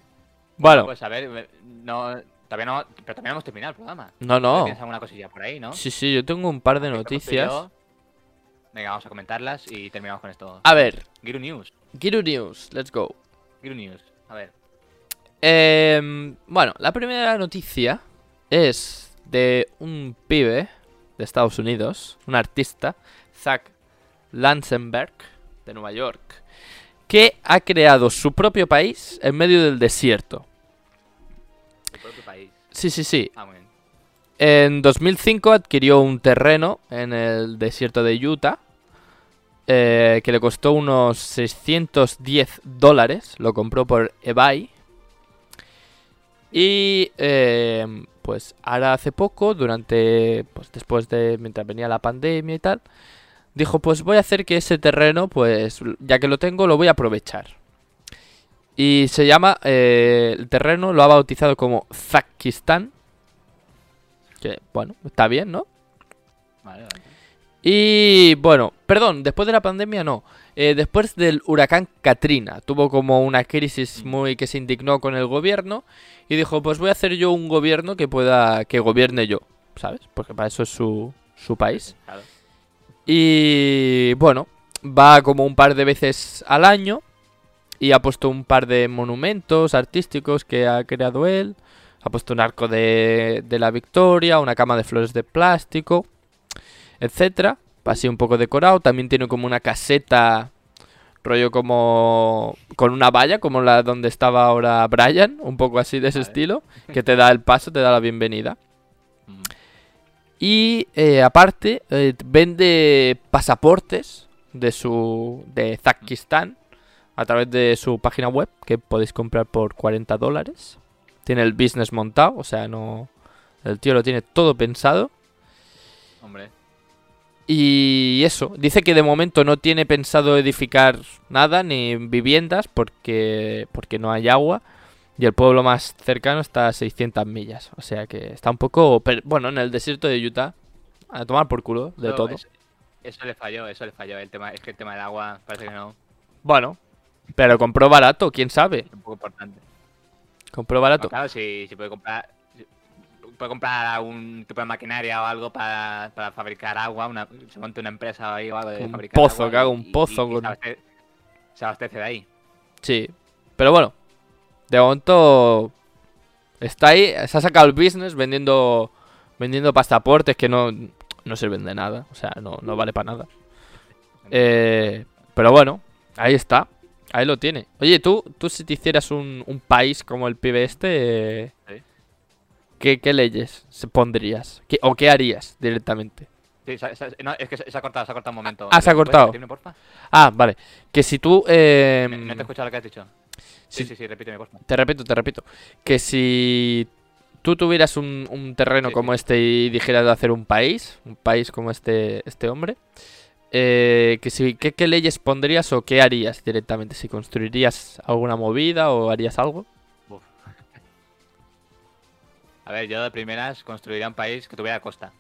Bueno, Pues a ver, no, todavía no, pero no hemos terminado el programa. no, no. ¿Tienes alguna cosilla por ahí, no? Sí, sí, yo tengo un par de pues noticias. Venga, vamos a comentarlas y terminamos con esto. A ver, Giru News. Giru News, let's go. Giru News. A ver. Em, bueno, la primera noticia es de un pibe de Estados Unidos, un artista, Zach Lansenberg, de Nueva York, que ha creado su propio país en medio del desierto. Tu propio país. Sí, sí, sí. Ah, muy bien. En 2005 adquirió un terreno en el desierto de Utah eh, que le costó unos 610 dólares. Lo compró por eBay. Y eh, pues ahora hace poco, durante, pues después de, mientras venía la pandemia y tal, dijo pues voy a hacer que ese terreno, pues ya que lo tengo, lo voy a aprovechar. Y se llama, eh, el terreno lo ha bautizado como Zakistán. Que, bueno, está bien, ¿no? Vale, vale. Y bueno, perdón, después de la pandemia no. Eh, después del huracán Katrina, tuvo como una crisis muy que se indignó con el gobierno y dijo, pues voy a hacer yo un gobierno que pueda, que gobierne yo, ¿sabes? Porque para eso es su, su país. Y bueno, va como un par de veces al año y ha puesto un par de monumentos artísticos que ha creado él. Ha puesto un arco de, de la victoria, una cama de flores de plástico, etcétera. Así un poco decorado. También tiene como una caseta, rollo como con una valla, como la donde estaba ahora Brian, un poco así de ese estilo, que te da el paso, te da la bienvenida. Mm. Y eh, aparte, eh, vende pasaportes de su. de Zakistán a través de su página web, que podéis comprar por 40 dólares. Tiene el business montado, o sea, no. El tío lo tiene todo pensado. Hombre. Y eso, dice que de momento no tiene pensado edificar nada, ni viviendas, porque, porque no hay agua. Y el pueblo más cercano está a 600 millas. O sea que está un poco... Bueno, en el desierto de Utah. A tomar por culo de todo. Eso, eso le falló, eso le falló. El tema, es que el tema del agua parece que no. Bueno, pero compró barato, quién sabe. Es un poco importante. Compró barato. claro, si, si puede comprar. si- Puede comprar algún tipo de maquinaria o algo para, para fabricar agua, una, se monte una empresa ahí o algo de Un fabricar pozo, agua que haga y- un y- pozo y con- se, abastece, se abastece de ahí. Sí. Pero bueno, de momento está ahí. Se ha sacado el business vendiendo vendiendo pasaportes que no, no sirven de nada. O sea, no, no vale para nada. Eh, pero bueno, ahí está. Ahí lo tiene. Oye, tú, tú si te hicieras un, un país como el pibe este, eh, Sí. ¿qué, qué leyes se pondrías? ¿Qué- ¿O qué harías directamente? Sí, no, es que se, se ha cortado, se ha cortado un momento. Ah, se ha ¿Puedes cortado. repetirme, porfa? Ah, vale. Que si tú... eh, ¿No no te he escuchado lo que has dicho? Sí, sí. sí, sí, repíteme, porfa. Te repito, te repito. Que si tú tuvieras un, un terreno Sí, como este y dijeras de hacer un país, un país como este, este hombre, eh, que si, ¿qué, qué leyes pondrías o qué harías directamente? ¿Si construirías alguna movida o harías algo? A ver, yo de primeras construiría un país que tuviera costa.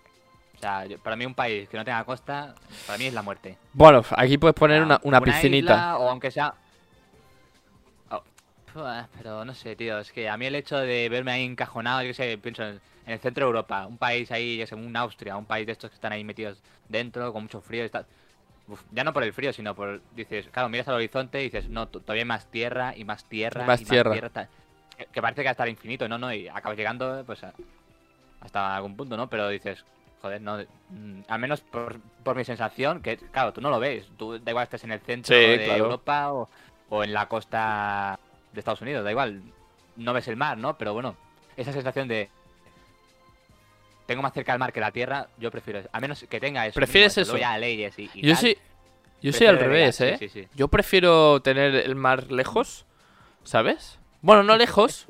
O sea, yo- para mí un país que no tenga costa, para mí es la muerte. Bueno, aquí puedes poner una, piscinita. isla, o aunque sea... Oh, pero no sé, tío, es que a mí el hecho de verme ahí encajonado, yo que sé, pienso en, en el centro de Europa, un país ahí, yo que sé, un Austria, un país de estos que están ahí metidos dentro, con mucho frío y tal. Uf, ya no por el frío, sino por, dices, claro, miras al horizonte y dices, no, todavía hay más tierra y más tierra Más y tierra. tal. Que, que parece que hasta el infinito, ¿no? no Y acabas llegando, pues, a- hasta algún punto, ¿no? Pero dices, joder, no, mm, al menos por, por mi sensación, que claro, tú no lo ves, tú da igual estés en el centro Sí, de claro. Europa o, o en la costa de Estados Unidos, da igual, no ves el mar, ¿no? Pero bueno, esa sensación de tengo más cerca el mar que la tierra, yo prefiero eso, a menos que tenga eso. ¿Prefieres mismo, eso? Ya leyes y, y Yo tal, sí, yo soy al revés, ¿eh? Sí, sí, Yo prefiero tener el mar lejos, ¿sabes? Bueno, no lejos,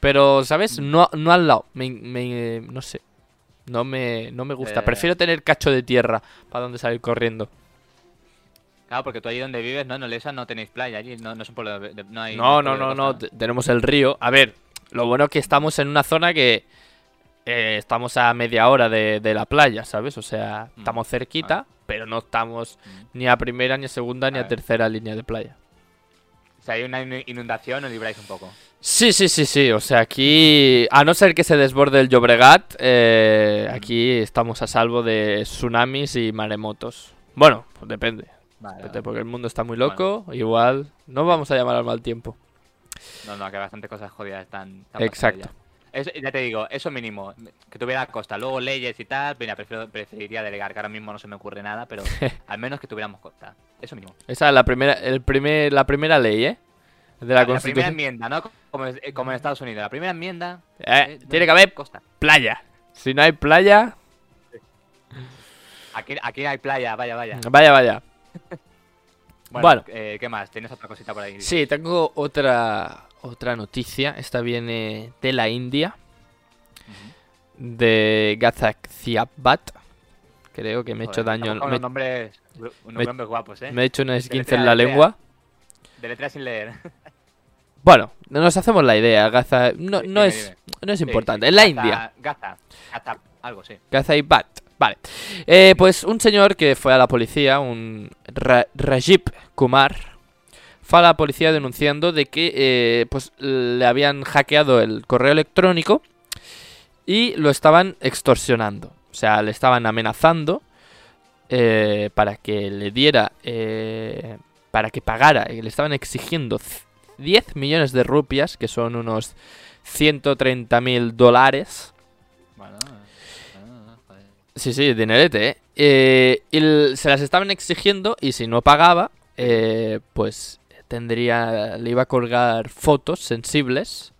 Pero, ¿sabes? No, no al lado. Me, me- no sé. No me, no me gusta. Eh. Prefiero tener cacho de tierra para donde salir corriendo. Claro, porque tú allí donde vives, ¿no? En Olesa no tenéis playa, allí no, no es un pueblo de, de- no hay... No, no, no, no. Tenemos el río. A ver, lo bueno es que estamos en una zona que eh, estamos a media hora de, de la playa, ¿sabes? O sea, Mm, estamos cerquita, pero no estamos Mm. ni a primera, ni a segunda, ni a tercera línea de playa. Si hay una inu- inundación, os libráis un poco. Sí, sí, sí, sí. O sea, aquí, a no ser que se desborde el Llobregat, eh, aquí estamos a salvo de tsunamis y maremotos. Bueno, pues depende. Vale, depende, porque el mundo está muy loco. Igual, no vamos a llamar al mal tiempo. No, no, que bastante cosas jodidas están... Exacto. Ya. Eso- ya te digo, eso mínimo, que tuviera costa. Luego leyes y tal, mira, prefiero- preferiría delegar, que ahora mismo no se me ocurre nada, pero al menos que tuviéramos costa. Eso mínimo. Esa es la primera, el primer, la primera ley, ¿eh? De la, La, primera Constitución. enmienda, ¿no? Como, es- eh, como en Estados Unidos. La primera enmienda... Eh, eh, no, tiene que haber Costa. playa. Si no hay playa, Aquí, aquí hay playa, vaya, vaya. vaya, vaya. Bueno, Bueno. eh, ¿qué más? ¿Tienes otra cosita por ahí? Sí, tengo otra, otra noticia. Esta viene de la India. Ujú. de Gazaxiabat. Creo que me he hecho daño. Me, unos nombres, unos me- nombres guapos, ¿eh? me he hecho un esguince letra en la letra. lengua. De letras sin leer. Bueno, nos hacemos la idea. Gaza no, es, no es importante. En la Gaza- India. Gaza, Gaza, algo, sí. Gazaxiabat. Vale. Eh, pues un señor que fue a la policía, un Ra- Rajib Kumar, fue a la policía denunciando de que eh, pues le habían hackeado el correo electrónico y lo estaban extorsionando. O sea, le estaban amenazando eh, para que le diera, eh, para que pagara, eh, le estaban exigiendo c- 10 millones de rupias, que son unos 130 mil dólares. Bueno. Sí, sí, dinerete, ¿eh? Eh, y se las estaban exigiendo y si no pagaba, eh, pues tendría, le iba a colgar fotos sensibles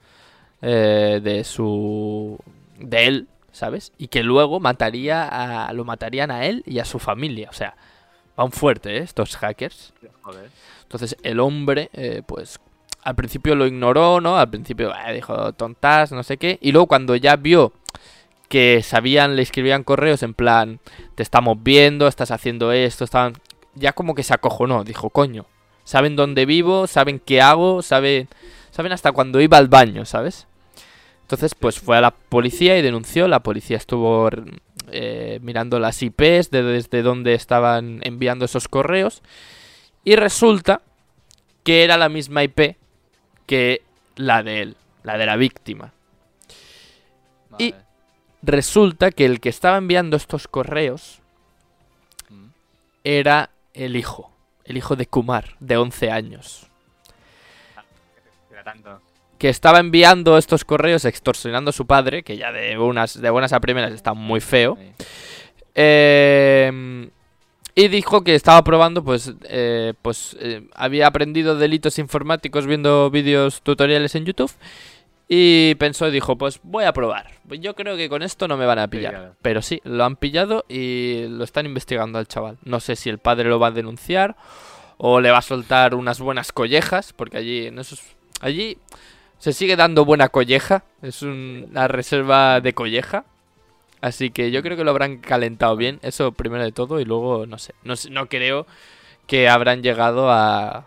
eh, de su, de él, ¿sabes? Y que luego mataría a, lo matarían a él y a su familia, o sea, van fuerte, ¿eh? Estos hackers. Joder. Entonces el hombre, eh, pues al principio lo ignoró, ¿no? Al principio eh, dijo tontas, no sé qué. Y luego cuando ya vio que sabían, le escribían correos en plan, te estamos viendo, estás haciendo esto, estaban... Ya como que se acojonó, dijo, coño, saben dónde vivo, saben qué hago, saben, saben hasta cuando iba al baño, ¿sabes? Entonces, pues fue a la policía y denunció. La policía estuvo eh, mirando las IPs de desde donde estaban enviando esos correos. Y resulta que era la misma IP que la de él, la de la víctima. Y-. Resulta que el que estaba enviando estos correos Mm. era el hijo, el hijo de Kumar, de 11 años. Que estaba enviando estos correos extorsionando a su padre, que ya de unas, de buenas a primeras está muy feo. Eh, y dijo que estaba probando, pues, eh, pues eh, había aprendido delitos informáticos viendo vídeos tutoriales en YouTube. Y pensó y dijo, pues voy a probar. Yo creo que con esto no me van a pillar. Pero sí, lo han pillado y lo están investigando al chaval. No sé si el padre lo va a denunciar o le va a soltar unas buenas collejas, porque allí en esos, allí se sigue dando buena colleja. Es una reserva de colleja. Así que yo creo que lo habrán calentado bien, eso primero de todo, y luego no sé, no, no creo que habrán llegado a,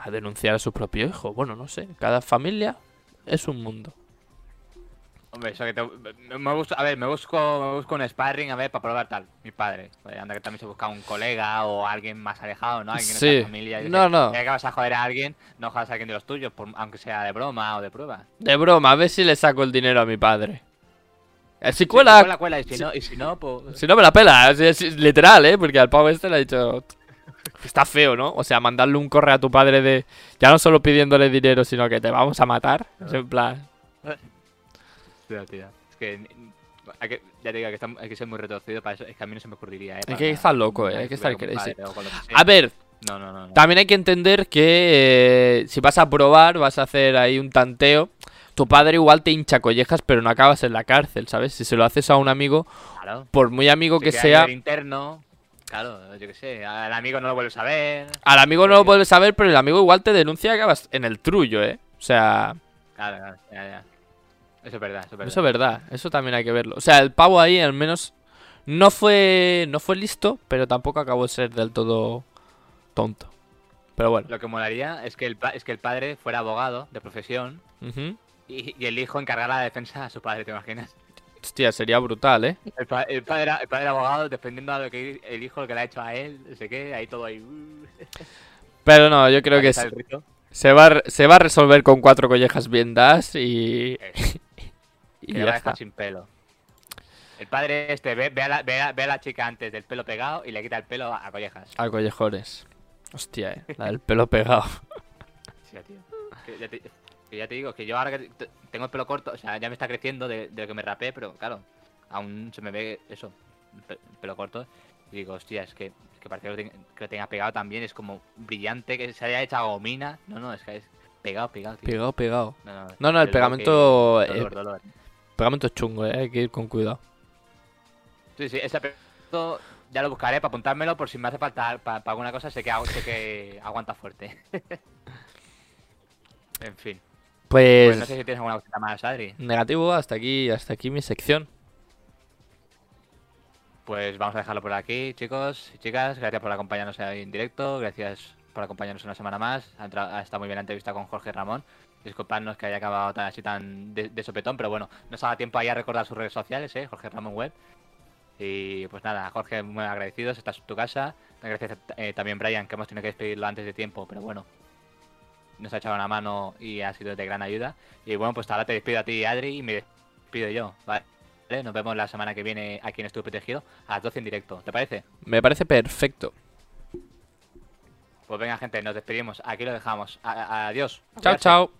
a denunciar a su propio hijo. Bueno, no sé, cada familia es un mundo. Hombre, eso que te... me- busco, a ver, me busco, me busco un sparring, a ver, para probar tal. Mi padre. Anda que también se busca un colega o alguien más alejado, ¿no? Alguien Sí. de la familia. yo No, sé. no. Ya que vas a joder a alguien, no jodas a alguien de los tuyos, por- aunque sea de broma o de prueba. De broma, a ver si le saco el dinero a mi padre. Eh, Si cuela, cuela, cuela, y si no, y si no, pues... si no me la pela, es literal, ¿eh? Porque al pavo este le ha dicho... Está feo, ¿no? O sea, mandarle un correo a tu padre de... Ya no solo pidiéndole dinero, sino que te vamos a matar. Es en plan... Es que, ni- hay que... Ya te digo que está- hay que ser muy retorcido para eso. Es que a mí no se me ocurriría, ¿eh? Hay que estar loco, ¿eh? Hay que estar crazy. A ver, No, no, no. También hay que entender que eh, si vas a probar, vas a hacer ahí un tanteo. Tu padre igual te hincha collejas, pero no acabas en la cárcel, ¿sabes? Si se lo haces a un amigo, Claro. por muy amigo Se que sea, interno. Claro, yo qué sé. Al amigo no lo vuelves a ver. al amigo no lo puedes saber, pero el amigo igual te denuncia y acabas en el trullo, ¿eh? O sea, Claro, claro, ya, ya. Eso es verdad, eso es verdad. Eso es verdad, eso también hay que verlo. O sea, el pavo ahí al menos no fue no fue listo, pero tampoco acabó de ser del todo tonto. Pero bueno. Lo que molaría es que, el pa- es que el padre fuera abogado de profesión y el hijo encargara la defensa a su padre, ¿te imaginas? Hostia, sería brutal, ¿eh? El, pa- el padre, el padre abogado defendiendo a lo que el hijo lo que le ha hecho a él, no sé qué, ahí todo ahí. uh, Pero no, yo creo que se, se va, se va a resolver con cuatro collejas bien dadas y, y que ya va a dejar sin pelo. El padre este ve, ve, a la, ve, a, ve a la chica antes del pelo pegado y le quita el pelo a, a collejas. A collejones. Hostia, eh. La del pelo pegado. Sí, tío. Ya, te, que ya te digo, que yo ahora que te- tengo el pelo corto, o sea, ya me está creciendo de, de lo que me rapé, pero claro, aún se me ve eso, pe- pelo corto. Y digo, hostia, es que, es que parece que lo, ten- que lo tenga pegado también, es como brillante, que se haya hecho gomina. No, no, es que es pegado, pegado, tío. Pegado, pegado. No, no, No, no, el pegamento, que- dolor. Pegamento es chungo, eh. Hay que ir con cuidado. Sí, sí, ese pegamento ya lo buscaré para apuntármelo por si me hace falta para alguna cosa, sé que, hago- sé que aguanta fuerte. en fin. Pues Pues, no sé si tienes alguna cosita más, Adri. negativo, hasta aquí, hasta aquí mi sección. Pues vamos a dejarlo por aquí, chicos y chicas. Gracias por acompañarnos ahí en directo. Gracias por acompañarnos una semana más. Ha, estado muy bien la entrevista con Jorge Ramón. Disculpadnos que haya acabado tan, así tan de, de sopetón, pero bueno, nos ha dado tiempo ahí a recordar sus redes sociales, ¿eh? Jorge Ramón Web. Y pues nada, Jorge, muy agradecidos. Esta es tu casa. Gracias eh, también, Brian, que hemos tenido que despedirlo antes de tiempo, pero bueno, nos ha echado una mano y ha sido de gran ayuda. Y bueno, pues ahora te despido a ti, Adri, y me despido yo. Vale. Nos vemos la semana que viene aquí en Estudio Protegido a las 12 en directo. ¿Te parece? Me parece perfecto. Pues venga, gente, nos despedimos. Aquí lo dejamos. A- adiós. Chao, chao.